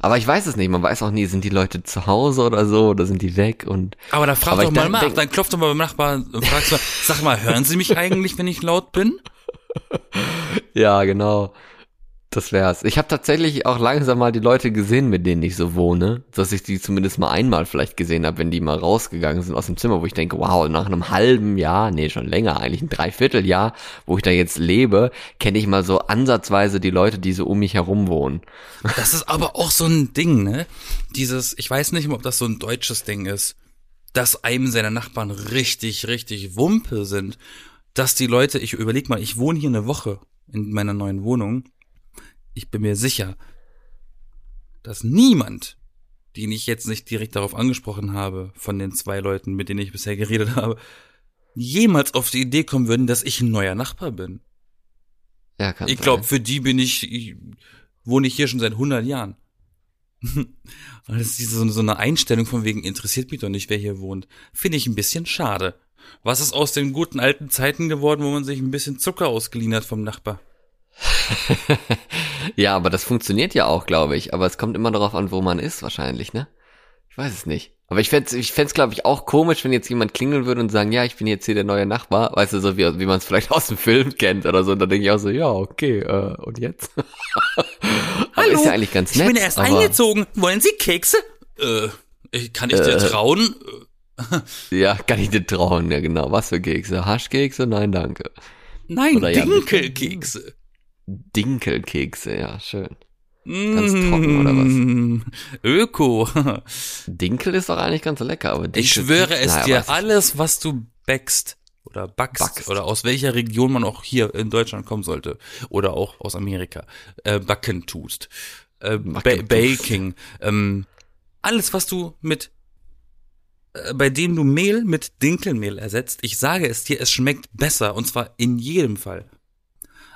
Speaker 1: Aber ich weiß es nicht, man weiß auch nie, sind die Leute zu Hause oder so, oder sind die weg und
Speaker 2: Aber da frag
Speaker 1: Aber
Speaker 2: doch mal nach,
Speaker 1: denk-
Speaker 2: dann klopf doch mal beim Nachbarn und fragst mal, sag mal, hören Sie mich eigentlich, wenn ich laut bin?
Speaker 1: ja, genau. Das wär's. Ich habe tatsächlich auch langsam mal die Leute gesehen, mit denen ich so wohne, dass ich die zumindest mal einmal vielleicht gesehen habe, wenn die mal rausgegangen sind aus dem Zimmer, wo ich denke, wow, nach einem halben Jahr, nee, schon länger, eigentlich ein Dreivierteljahr, wo ich da jetzt lebe, kenne ich mal so ansatzweise die Leute, die so um mich herum wohnen.
Speaker 2: Das ist aber auch so ein Ding, ne? Dieses, ich weiß nicht, ob das so ein deutsches Ding ist, dass einem seine Nachbarn richtig, richtig Wumpe sind. Dass die Leute, ich überleg mal, ich wohne hier eine Woche in meiner neuen Wohnung. Ich bin mir sicher, dass niemand, den ich jetzt nicht direkt darauf angesprochen habe, von den zwei Leuten, mit denen ich bisher geredet habe, jemals auf die Idee kommen würden, dass ich ein neuer Nachbar bin.
Speaker 1: Ja, kann
Speaker 2: Ich glaube, für die bin ich, ich, wohne ich hier schon seit 100 Jahren. Und das ist diese, so eine Einstellung von wegen, interessiert mich doch nicht, wer hier wohnt. Finde ich ein bisschen schade. Was ist aus den guten alten Zeiten geworden, wo man sich ein bisschen Zucker ausgeliehen hat vom Nachbar?
Speaker 1: Ja, aber das funktioniert ja auch, glaube ich. Aber es kommt immer darauf an, wo man ist, wahrscheinlich, ne? Ich weiß es nicht. Aber ich fänd's, ich fänd's, glaube ich, auch komisch, wenn jetzt jemand klingeln würde und sagen, ja, ich bin jetzt hier der neue Nachbar. Weißt du, so wie, wie man es vielleicht aus dem Film kennt oder so. Und dann denke ich auch so, ja, okay, äh, und jetzt? aber ist ja eigentlich ganz nett.
Speaker 2: ich bin erst
Speaker 1: aber,
Speaker 2: eingezogen. Wollen Sie Kekse? Äh, ich- kann ich dir
Speaker 1: Äh.
Speaker 2: trauen?
Speaker 1: Ja, kann ich dir trauen, ja genau. Was für Kekse? Haschkekse? Nein, danke.
Speaker 2: Nein, Dinkelkekse.
Speaker 1: Dinkelkekse, ja, schön. Ganz trocken, oder was?
Speaker 2: Mm, Öko.
Speaker 1: Dinkel ist doch eigentlich ganz lecker, aber Dinkel
Speaker 2: Ich schwöre es
Speaker 1: naja,
Speaker 2: dir, alles, was du backst oder backst,
Speaker 1: Backst.
Speaker 2: oder aus welcher Region man auch hier in Deutschland kommen sollte oder auch aus Amerika, äh, backen tust, äh, ba
Speaker 1: Backen tust.
Speaker 2: Baking, ähm, alles, was du mit äh, bei dem du Mehl mit Dinkelmehl ersetzt, ich sage es dir, es schmeckt besser und zwar in jedem Fall.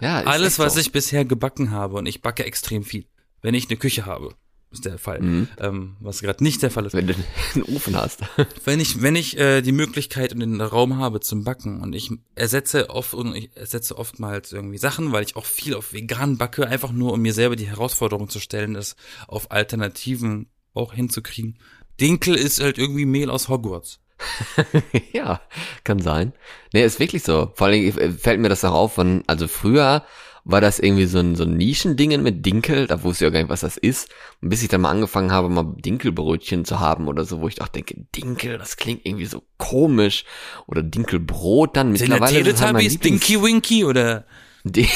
Speaker 1: Ja,
Speaker 2: Alles, was
Speaker 1: so.
Speaker 2: ich bisher gebacken habe und ich backe extrem viel, wenn ich eine Küche habe, ist der Fall.
Speaker 1: Mhm.
Speaker 2: Ähm, was gerade nicht der Fall ist.
Speaker 1: Wenn du einen Ofen hast.
Speaker 2: Wenn ich, wenn ich äh, die Möglichkeit und den Raum habe zum Backen und ich ersetze oft und ich ersetze oftmals irgendwie Sachen, weil ich auch viel auf vegan backe, einfach nur um mir selber die Herausforderung zu stellen, das auf Alternativen auch hinzukriegen. Dinkel ist halt irgendwie Mehl aus Hogwarts.
Speaker 1: ja, kann sein. Nee, ist wirklich so. Vor allem äh, fällt mir das auch auf, von, also früher war das irgendwie so ein, so ein Nischendingen mit Dinkel, da wusste ich auch gar nicht, was das ist. Und bis ich dann mal angefangen habe, mal Dinkelbrötchen zu haben oder so, wo ich auch denke, Dinkel, das klingt irgendwie so komisch. Oder Dinkelbrot dann.
Speaker 2: Sind
Speaker 1: Mittlerweile ist es halt Lieblings-
Speaker 2: Dinky Winky oder
Speaker 1: Die,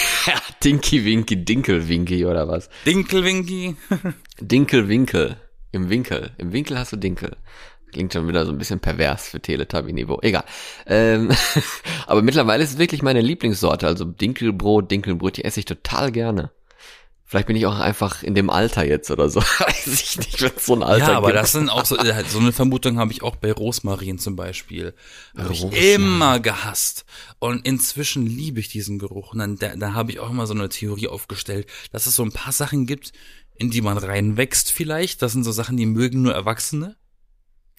Speaker 1: Dinky Winky, Dinkelwinky oder was?
Speaker 2: Dinkelwinky.
Speaker 1: Dinkelwinkel. Im Winkel. Im Winkel hast du Dinkel. Klingt schon wieder so ein bisschen pervers für Teletubby-Niveau. Egal. Ähm, aber mittlerweile ist es wirklich meine Lieblingssorte. Also Dinkelbrot, Dinkelbrot, die esse ich total gerne. Vielleicht bin ich auch einfach in dem Alter jetzt oder so. Weiß ich nicht, wenn es so ein Alter
Speaker 2: Ja, aber
Speaker 1: gibt.
Speaker 2: das sind auch so, äh, so eine Vermutung habe ich auch bei Rosmarin zum Beispiel. Habe ich immer gehasst. Und inzwischen liebe ich diesen Geruch. Und dann, da, da habe ich auch immer so eine Theorie aufgestellt, dass es so ein paar Sachen gibt, in die man reinwächst vielleicht. Das sind so Sachen, die mögen nur Erwachsene.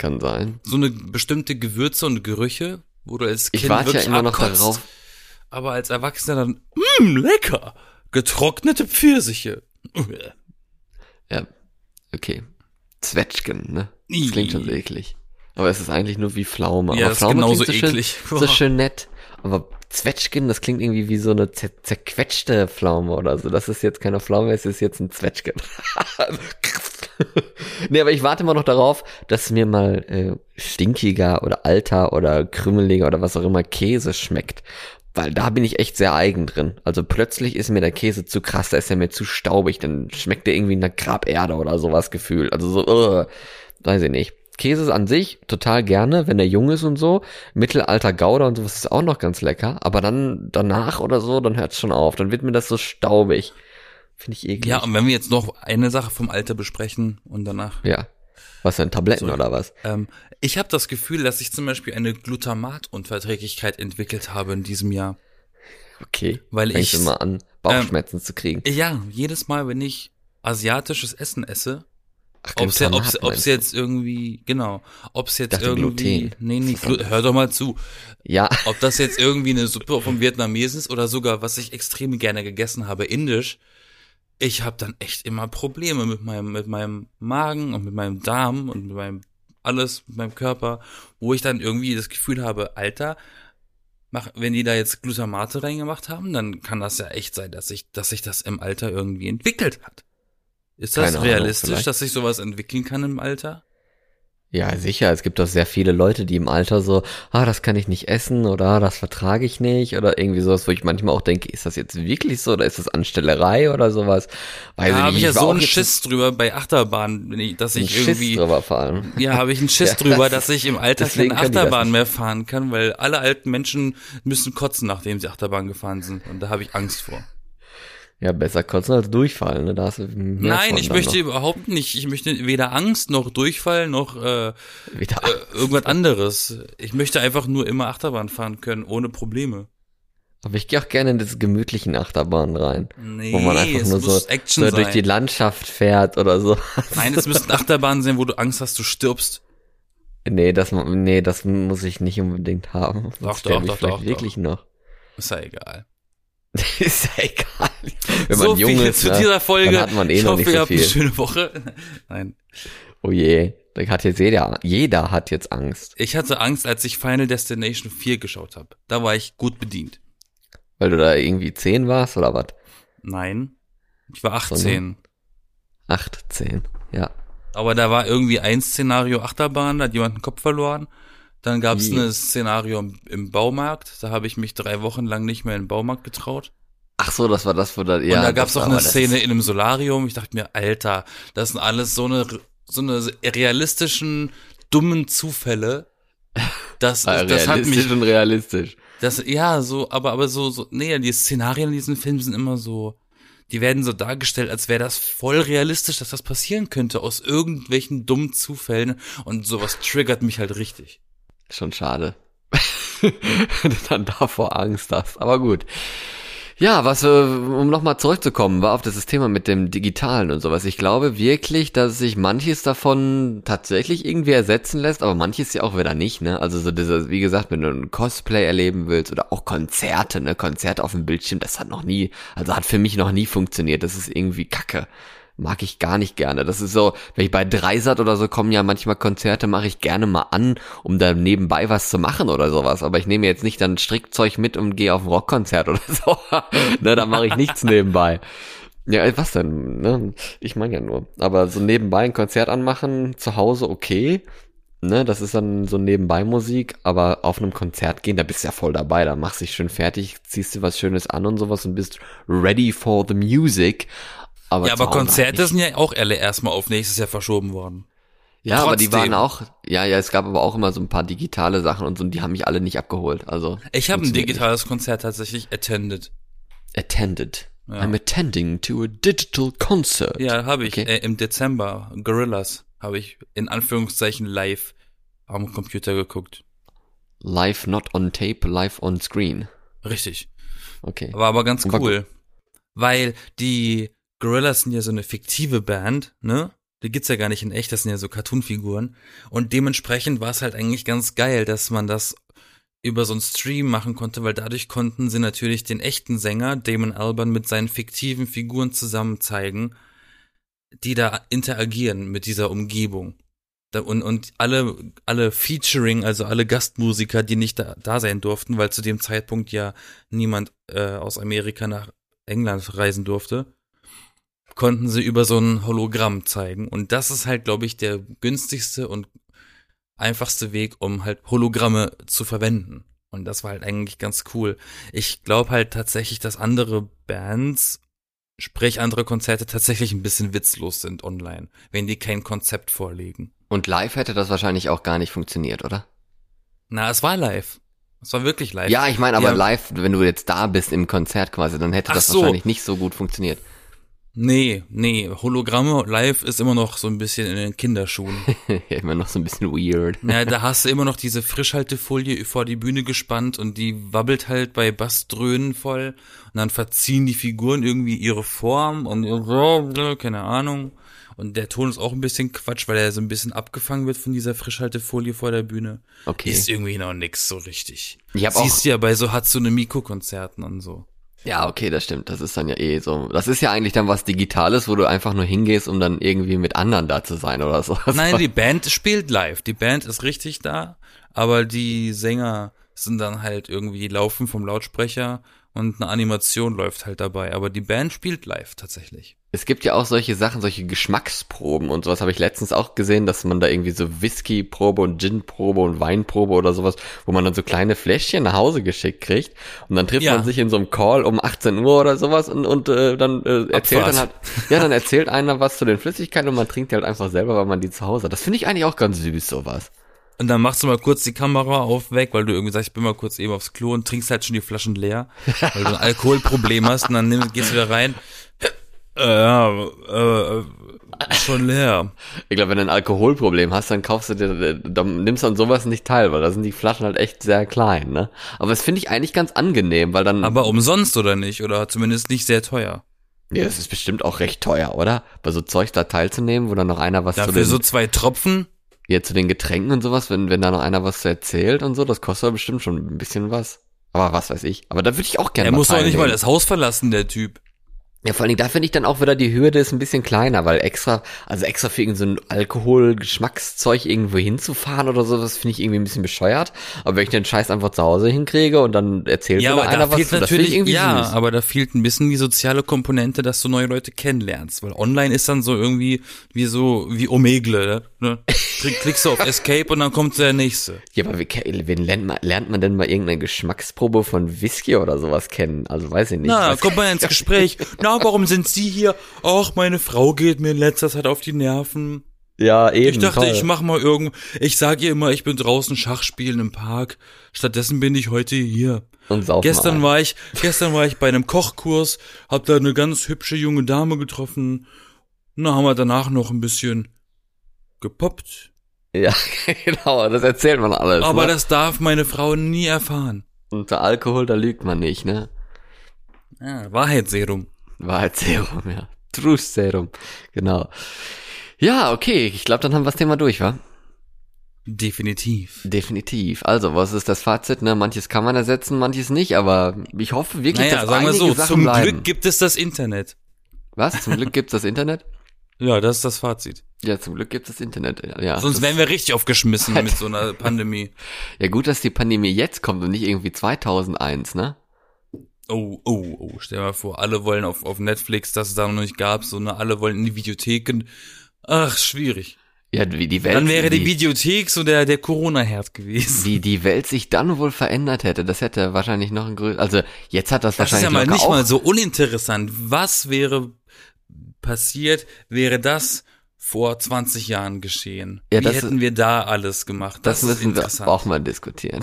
Speaker 1: Kann sein.
Speaker 2: So eine bestimmte Gewürze und Gerüche, wo du als Kind
Speaker 1: Ich warte ja
Speaker 2: wirklich
Speaker 1: immer noch
Speaker 2: abkotzt,
Speaker 1: darauf.
Speaker 2: Aber als Erwachsener dann, mmm, lecker. Getrocknete Pfirsiche.
Speaker 1: Ja, okay. Zwetschgen, ne? Das klingt schon so eklig. Aber es ist eigentlich nur wie Pflaume.
Speaker 2: Ja,
Speaker 1: aber
Speaker 2: das ist
Speaker 1: Pflaume
Speaker 2: genauso
Speaker 1: klingt so
Speaker 2: eklig.
Speaker 1: Schön, so schön nett. Aber Zwetschgen, das klingt irgendwie wie so eine zer zerquetschte Pflaume oder so. Das ist jetzt keine Pflaume, es ist jetzt ein Zwetschgen. nee, aber ich warte mal noch darauf, dass mir mal äh, stinkiger oder alter oder krümeliger oder was auch immer Käse schmeckt. Weil da bin ich echt sehr eigen drin. Also plötzlich ist mir der Käse zu krass, da ist er mir zu staubig, dann schmeckt er irgendwie nach Graberde oder sowas gefühlt. Also so, uh, weiß ich nicht. Käse an sich total gerne, wenn er jung ist und so. Mittelalter Gouda und sowas ist auch noch ganz lecker. Aber dann danach oder so, dann hört's schon auf. Dann wird mir das so staubig. Finde ich eklig.
Speaker 2: Ja, und wenn wir jetzt noch eine Sache vom Alter besprechen und danach.
Speaker 1: ja. Was denn, Tabletten
Speaker 2: So.
Speaker 1: oder was?
Speaker 2: Ähm, ich habe das Gefühl, dass ich zum Beispiel eine Glutamatunverträglichkeit entwickelt habe in diesem Jahr.
Speaker 1: Okay.
Speaker 2: Weil
Speaker 1: Fängst
Speaker 2: ich-
Speaker 1: immer an, Bauchschmerzen zu kriegen.
Speaker 2: Ja, jedes Mal, wenn ich asiatisches Essen esse, ja, ob's, ob's
Speaker 1: meinst du?
Speaker 2: jetzt irgendwie, genau, ob's jetzt
Speaker 1: dachte,
Speaker 2: irgendwie,
Speaker 1: Gluten.
Speaker 2: nee, nee, Glu hör doch mal zu.
Speaker 1: Ja,
Speaker 2: Ob das jetzt irgendwie eine Suppe vom Vietnamesen ist oder sogar, was ich extrem gerne gegessen habe, indisch, ich habe dann echt immer Probleme mit meinem, mit meinem Magen und mit meinem Darm und mit meinem alles, mit meinem Körper, wo ich dann irgendwie das Gefühl habe, Alter, mach, wenn die da jetzt Glutamate reingemacht haben, dann kann das ja echt sein, dass sich, dass sich das im Alter irgendwie entwickelt hat. Ist das
Speaker 1: Keine Ahnung,
Speaker 2: realistisch,
Speaker 1: vielleicht.
Speaker 2: dass sich sowas entwickeln kann im Alter?
Speaker 1: Ja, sicher. Es gibt doch sehr viele Leute, die im Alter so, ah, das kann ich nicht essen oder ah, das vertrage ich nicht oder irgendwie sowas, wo ich manchmal auch denke, ist das jetzt wirklich so oder ist das Anstellerei oder sowas? Weiß
Speaker 2: Da habe ich ja so einen Schiss drüber bei Achterbahn, wenn ich, dass ich
Speaker 1: Schiss
Speaker 2: irgendwie,
Speaker 1: drüber vor allem.
Speaker 2: ja, habe ich einen Schiss
Speaker 1: Ja,
Speaker 2: drüber,
Speaker 1: das-
Speaker 2: dass ich im Alter keine Achterbahn mehr fahren kann, weil alle alten Menschen müssen kotzen, nachdem sie Achterbahn gefahren sind. Und da habe ich Angst vor.
Speaker 1: Ja, besser kotzen als durchfallen, ne? Da hast du
Speaker 2: Nein, ich möchte
Speaker 1: noch.
Speaker 2: überhaupt nicht. Ich möchte weder Angst noch Durchfall noch äh, äh, irgendwas anderes. Ich möchte einfach nur immer Achterbahn fahren können, ohne Probleme.
Speaker 1: Aber ich gehe auch gerne in diese gemütlichen Achterbahnen rein.
Speaker 2: Nee,
Speaker 1: wo man einfach nur so, so durch die Landschaft fährt oder so.
Speaker 2: Nein, es müssten Achterbahnen sein, wo du Angst hast, du stirbst.
Speaker 1: nee, das, nee, das muss ich nicht unbedingt haben.
Speaker 2: Doch,
Speaker 1: Sonst
Speaker 2: doch, doch,
Speaker 1: vielleicht
Speaker 2: doch,
Speaker 1: wirklich noch.
Speaker 2: Ist ja egal.
Speaker 1: ist ja egal. Wenn
Speaker 2: so
Speaker 1: man jung
Speaker 2: viel
Speaker 1: ist,
Speaker 2: zu
Speaker 1: ne,
Speaker 2: dieser Folge.
Speaker 1: dann hat man eh
Speaker 2: ich
Speaker 1: noch
Speaker 2: hoffe,
Speaker 1: nicht
Speaker 2: ihr
Speaker 1: so
Speaker 2: habt eine
Speaker 1: viel.
Speaker 2: schöne Woche. Nein.
Speaker 1: Oh je, da hat jetzt jeder, jeder hat jetzt Angst,
Speaker 2: Ich hatte Angst, als ich Final Destination 4 geschaut habe. Da war ich gut bedient.
Speaker 1: weil du da irgendwie zehn warst oder was?
Speaker 2: Nein. Ich war 18.
Speaker 1: Acht, zehn, ja.
Speaker 2: Aber da war irgendwie ein Szenario Achterbahn, da hat jemand den Kopf verloren. Dann gab es ein Szenario im, Baumarkt. Da habe ich mich drei Wochen lang nicht mehr in den Baumarkt getraut.
Speaker 1: Ach so, das war das, wo da, ja.
Speaker 2: und da gab es auch eine Szene in einem Solarium. Ich dachte mir, Alter, das sind alles so eine so eine realistischen dummen Zufälle. Das,
Speaker 1: Ah,
Speaker 2: das hat
Speaker 1: realistisch
Speaker 2: mich
Speaker 1: und realistisch.
Speaker 2: Das, ja, so, aber, aber so, so, nee, die Szenarien in diesen Filmen sind immer so, die werden so dargestellt, als wäre das voll realistisch, dass das passieren könnte, aus irgendwelchen dummen Zufällen und sowas triggert mich halt richtig.
Speaker 1: Schon schade. Dann davor Angst hast. Aber gut. Ja, was, äh, um nochmal zurückzukommen, war auf das Thema mit dem Digitalen und sowas. Ich glaube wirklich, dass sich manches davon tatsächlich irgendwie ersetzen lässt, aber manches ja auch wieder nicht, ne? Also so diese, wie gesagt, wenn du ein Cosplay erleben willst oder auch Konzerte, ne? Konzerte auf dem Bildschirm, das hat noch nie, also hat für mich noch nie funktioniert. Das ist irgendwie kacke. Mag ich gar nicht gerne. Das ist so, wenn ich bei Dreisat oder so kommen ja manchmal Konzerte, mache ich gerne mal an, um da nebenbei was zu machen oder sowas. Aber ich nehme jetzt nicht dann Strickzeug mit und gehe auf ein Rockkonzert oder so. ne, da mache ich nichts nebenbei. Ja, ey, was denn? Ne? Ich meine ja nur. Aber so nebenbei ein Konzert anmachen, zu Hause okay. ne, das ist dann so Nebenbei-Musik, aber auf einem Konzert gehen, da bist du ja voll dabei, da machst dich schön fertig, ziehst dir was Schönes an und sowas und bist ready for the music. Aber
Speaker 2: ja, aber Konzerte
Speaker 1: nicht.
Speaker 2: sind ja auch alle erstmal auf nächstes Jahr verschoben worden.
Speaker 1: Ja, aber die
Speaker 2: trotzdem.
Speaker 1: waren auch, ja, ja, es gab aber auch immer so ein paar digitale Sachen und so, und die haben mich alle nicht abgeholt. Also
Speaker 2: Ich habe ein digitales Konzert tatsächlich attended.
Speaker 1: nicht. attended.
Speaker 2: Ja.
Speaker 1: I'm attending to a digital concert.
Speaker 2: Ja, habe ich.
Speaker 1: Okay.
Speaker 2: Äh, Im Dezember. Gorillas habe ich in Anführungszeichen live am Computer geguckt.
Speaker 1: Live not on tape, live on screen.
Speaker 2: Richtig.
Speaker 1: Okay.
Speaker 2: War aber ganz cool. Weil die Gorillas sind ja so eine fiktive Band, ne? Die gibt's ja gar nicht in echt, das sind ja so Cartoonfiguren. Und dementsprechend war es halt eigentlich ganz geil, dass man das über so einen Stream machen konnte, weil dadurch konnten sie natürlich den echten Sänger, Damon Albarn, mit seinen fiktiven Figuren zusammen zeigen, die da interagieren mit dieser Umgebung. Und, und alle, alle Featuring, also alle Gastmusiker, die nicht da, da sein durften, weil zu dem Zeitpunkt ja niemand äh, aus Amerika nach England reisen durfte, konnten sie über so ein Hologramm zeigen. Und das ist halt, glaube ich, der günstigste und einfachste Weg, um halt Hologramme zu verwenden. Und das war halt eigentlich ganz cool. Ich glaube halt tatsächlich, dass andere Bands, sprich andere Konzerte, tatsächlich ein bisschen witzlos sind online, wenn die kein Konzept vorlegen.
Speaker 1: Und live hätte das wahrscheinlich auch gar nicht funktioniert, oder?
Speaker 2: Na, es war live. Es war wirklich live.
Speaker 1: Ja, ich meine aber
Speaker 2: Ja.
Speaker 1: live, wenn du jetzt da bist im Konzert quasi, dann hätte
Speaker 2: Ach
Speaker 1: das
Speaker 2: so.
Speaker 1: wahrscheinlich nicht so gut funktioniert.
Speaker 2: Nee, nee, Hologramme live ist immer noch so ein bisschen in den Kinderschuhen.
Speaker 1: ja, immer noch so ein bisschen weird.
Speaker 2: Ja, da hast du immer noch diese Frischhaltefolie vor die Bühne gespannt und die wabbelt halt bei Bassdröhnen voll und dann verziehen die Figuren irgendwie ihre Form und keine Ahnung. Und der Ton ist auch ein bisschen Quatsch, weil er so ein bisschen abgefangen wird von dieser Frischhaltefolie vor der Bühne.
Speaker 1: Okay.
Speaker 2: Ist irgendwie noch nix so richtig.
Speaker 1: Ich hab auch-
Speaker 2: Siehst du ja bei so Hatsune Miku Konzerten und so.
Speaker 1: Ja, okay, das stimmt. Das ist dann ja eh so. Das ist ja eigentlich dann was Digitales, wo du einfach nur hingehst, um dann irgendwie mit anderen da zu sein oder so.
Speaker 2: Nein, die Band spielt live. Die Band ist richtig da, aber die Sänger sind dann halt irgendwie laufen vom Lautsprecher und eine Animation läuft halt dabei. Aber die Band spielt live tatsächlich.
Speaker 1: Es gibt ja auch solche Sachen, solche Geschmacksproben und sowas habe ich letztens auch gesehen, dass man da irgendwie so Whisky-Probe und Gin-Probe und Weinprobe oder sowas, wo man dann so kleine Fläschchen nach Hause geschickt kriegt und dann trifft
Speaker 2: Ja.
Speaker 1: man sich in so einem Call um 18 Uhr oder sowas und, und äh, dann äh, erzählt dann halt, ja, dann erzählt einer was zu den Flüssigkeiten und man trinkt die halt einfach selber, weil man die zu Hause hat. Das finde ich eigentlich auch ganz süß, sowas.
Speaker 2: Und dann machst du mal kurz die Kamera auf weg, weil du irgendwie sagst, ich bin mal kurz eben aufs Klo und trinkst halt schon die Flaschen leer, weil du ein Alkoholproblem hast und dann nimm, gehst du wieder rein. Äh, ja, äh, äh, schon leer.
Speaker 1: Ich glaube, wenn du ein Alkoholproblem hast, dann kaufst du dir, dann nimmst du an sowas nicht teil, weil da sind die Flaschen halt echt sehr klein, ne? Aber das finde ich eigentlich ganz angenehm, weil dann.
Speaker 2: Aber umsonst oder nicht? Oder zumindest nicht sehr teuer.
Speaker 1: ja, das ist bestimmt auch recht teuer, oder? Bei so Zeug da teilzunehmen, wo dann noch einer was zu
Speaker 2: Dafür
Speaker 1: den,
Speaker 2: so zwei Tropfen?
Speaker 1: ja, zu den Getränken und sowas, wenn, wenn da noch einer was zu erzählt und so, das kostet doch bestimmt schon ein bisschen was. Aber was weiß ich. Aber da würde ich auch gerne
Speaker 2: Er muss doch nicht mal das Haus verlassen, der Typ.
Speaker 1: Ja, vor allen Dingen, da finde ich dann auch wieder, die Hürde ist ein bisschen kleiner, weil extra, also extra für irgendein so ein Alkohol-Geschmackszeug irgendwo hinzufahren oder so, das finde ich irgendwie ein bisschen bescheuert. Aber wenn ich den Scheiß einfach zu Hause hinkriege und dann erzählt
Speaker 2: Ja,
Speaker 1: mir einer was, das
Speaker 2: natürlich,
Speaker 1: ich irgendwie
Speaker 2: ja,
Speaker 1: süß.
Speaker 2: aber da fehlt ein bisschen die soziale Komponente, dass du neue Leute kennenlernst. Weil online ist dann so irgendwie wie so, wie Omegle, ne? Klick- Klickst du auf Escape und dann kommt der nächste.
Speaker 1: Ja, aber wie, wen lernt man, lernt man denn mal irgendeine Geschmacksprobe von Whisky oder sowas kennen? Also weiß ich nicht.
Speaker 2: Na, kommt mal ins Gespräch. Na, warum sind Sie hier? Ach, meine Frau geht mir in letzter Zeit auf die Nerven.
Speaker 1: ja, eben.
Speaker 2: Ich dachte,
Speaker 1: toll.
Speaker 2: ich mach mal irgend, ich sage ihr immer, ich bin draußen Schach spielen im Park. Stattdessen bin ich heute hier.
Speaker 1: und sauf
Speaker 2: Gestern
Speaker 1: mal.
Speaker 2: war ich, gestern war ich bei einem Kochkurs, hab da eine ganz hübsche junge Dame getroffen. Na, haben wir danach noch ein bisschen gepoppt.
Speaker 1: Ja, genau, das erzählt man alles.
Speaker 2: Aber
Speaker 1: ne?
Speaker 2: das darf meine Frau nie erfahren.
Speaker 1: Unter Alkohol, da lügt man nicht, ne?
Speaker 2: Ja, Wahrheitsserum.
Speaker 1: Wahrheitsserum, ja. Truth Serum, genau. Ja, okay, ich glaube, dann haben wir das Thema durch, wa?
Speaker 2: Definitiv.
Speaker 1: Definitiv. Also, was ist das Fazit? Ne? Manches kann man ersetzen, manches nicht, aber ich hoffe wirklich,
Speaker 2: Naja,
Speaker 1: dass
Speaker 2: sagen wir
Speaker 1: einige
Speaker 2: so,
Speaker 1: Sachen
Speaker 2: zum
Speaker 1: bleiben.
Speaker 2: Glück gibt es das Internet.
Speaker 1: Was? Zum Glück gibt's das Internet?
Speaker 2: Ja, das ist das Fazit.
Speaker 1: Ja, zum Glück gibt's das Internet. Ja,
Speaker 2: Sonst wären wir richtig aufgeschmissen mit so einer Pandemie.
Speaker 1: ja gut, dass die Pandemie jetzt kommt und nicht irgendwie 2001, ne?
Speaker 2: Oh, oh, oh, stell dir mal vor, alle wollen auf, auf Netflix, das es da noch nicht gab, so, ne, alle wollen in die Videotheken. Ach, schwierig.
Speaker 1: Ja, wie die Welt.
Speaker 2: Dann wäre die
Speaker 1: wie,
Speaker 2: Videothek so der, der Corona-Herd gewesen.
Speaker 1: wie die Welt sich dann wohl verändert hätte. Das hätte wahrscheinlich noch ein größeres. Also jetzt hat das,
Speaker 2: Das ist
Speaker 1: wahrscheinlich
Speaker 2: ja mal nicht
Speaker 1: auch.
Speaker 2: mal so uninteressant. Was wäre passiert, wäre das vor 20 Jahren geschehen?
Speaker 1: Ja,
Speaker 2: Wie
Speaker 1: das
Speaker 2: hätten wir da alles gemacht?
Speaker 1: das
Speaker 2: ist
Speaker 1: müssen wir auch mal diskutieren.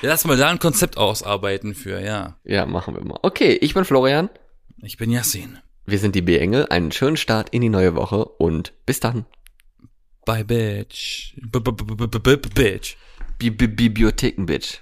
Speaker 2: Lass mal da ein Konzept ausarbeiten für, ja.
Speaker 1: ja, machen wir mal. Okay, ich bin Florian.
Speaker 2: Ich bin Yassin.
Speaker 1: Wir sind die B-Engel. Einen schönen Start in die neue Woche und bis dann.
Speaker 2: Bye, bitch. B -b -b -b -b -b Bitch.
Speaker 1: Bi Bi Bibliotheken, Bitch.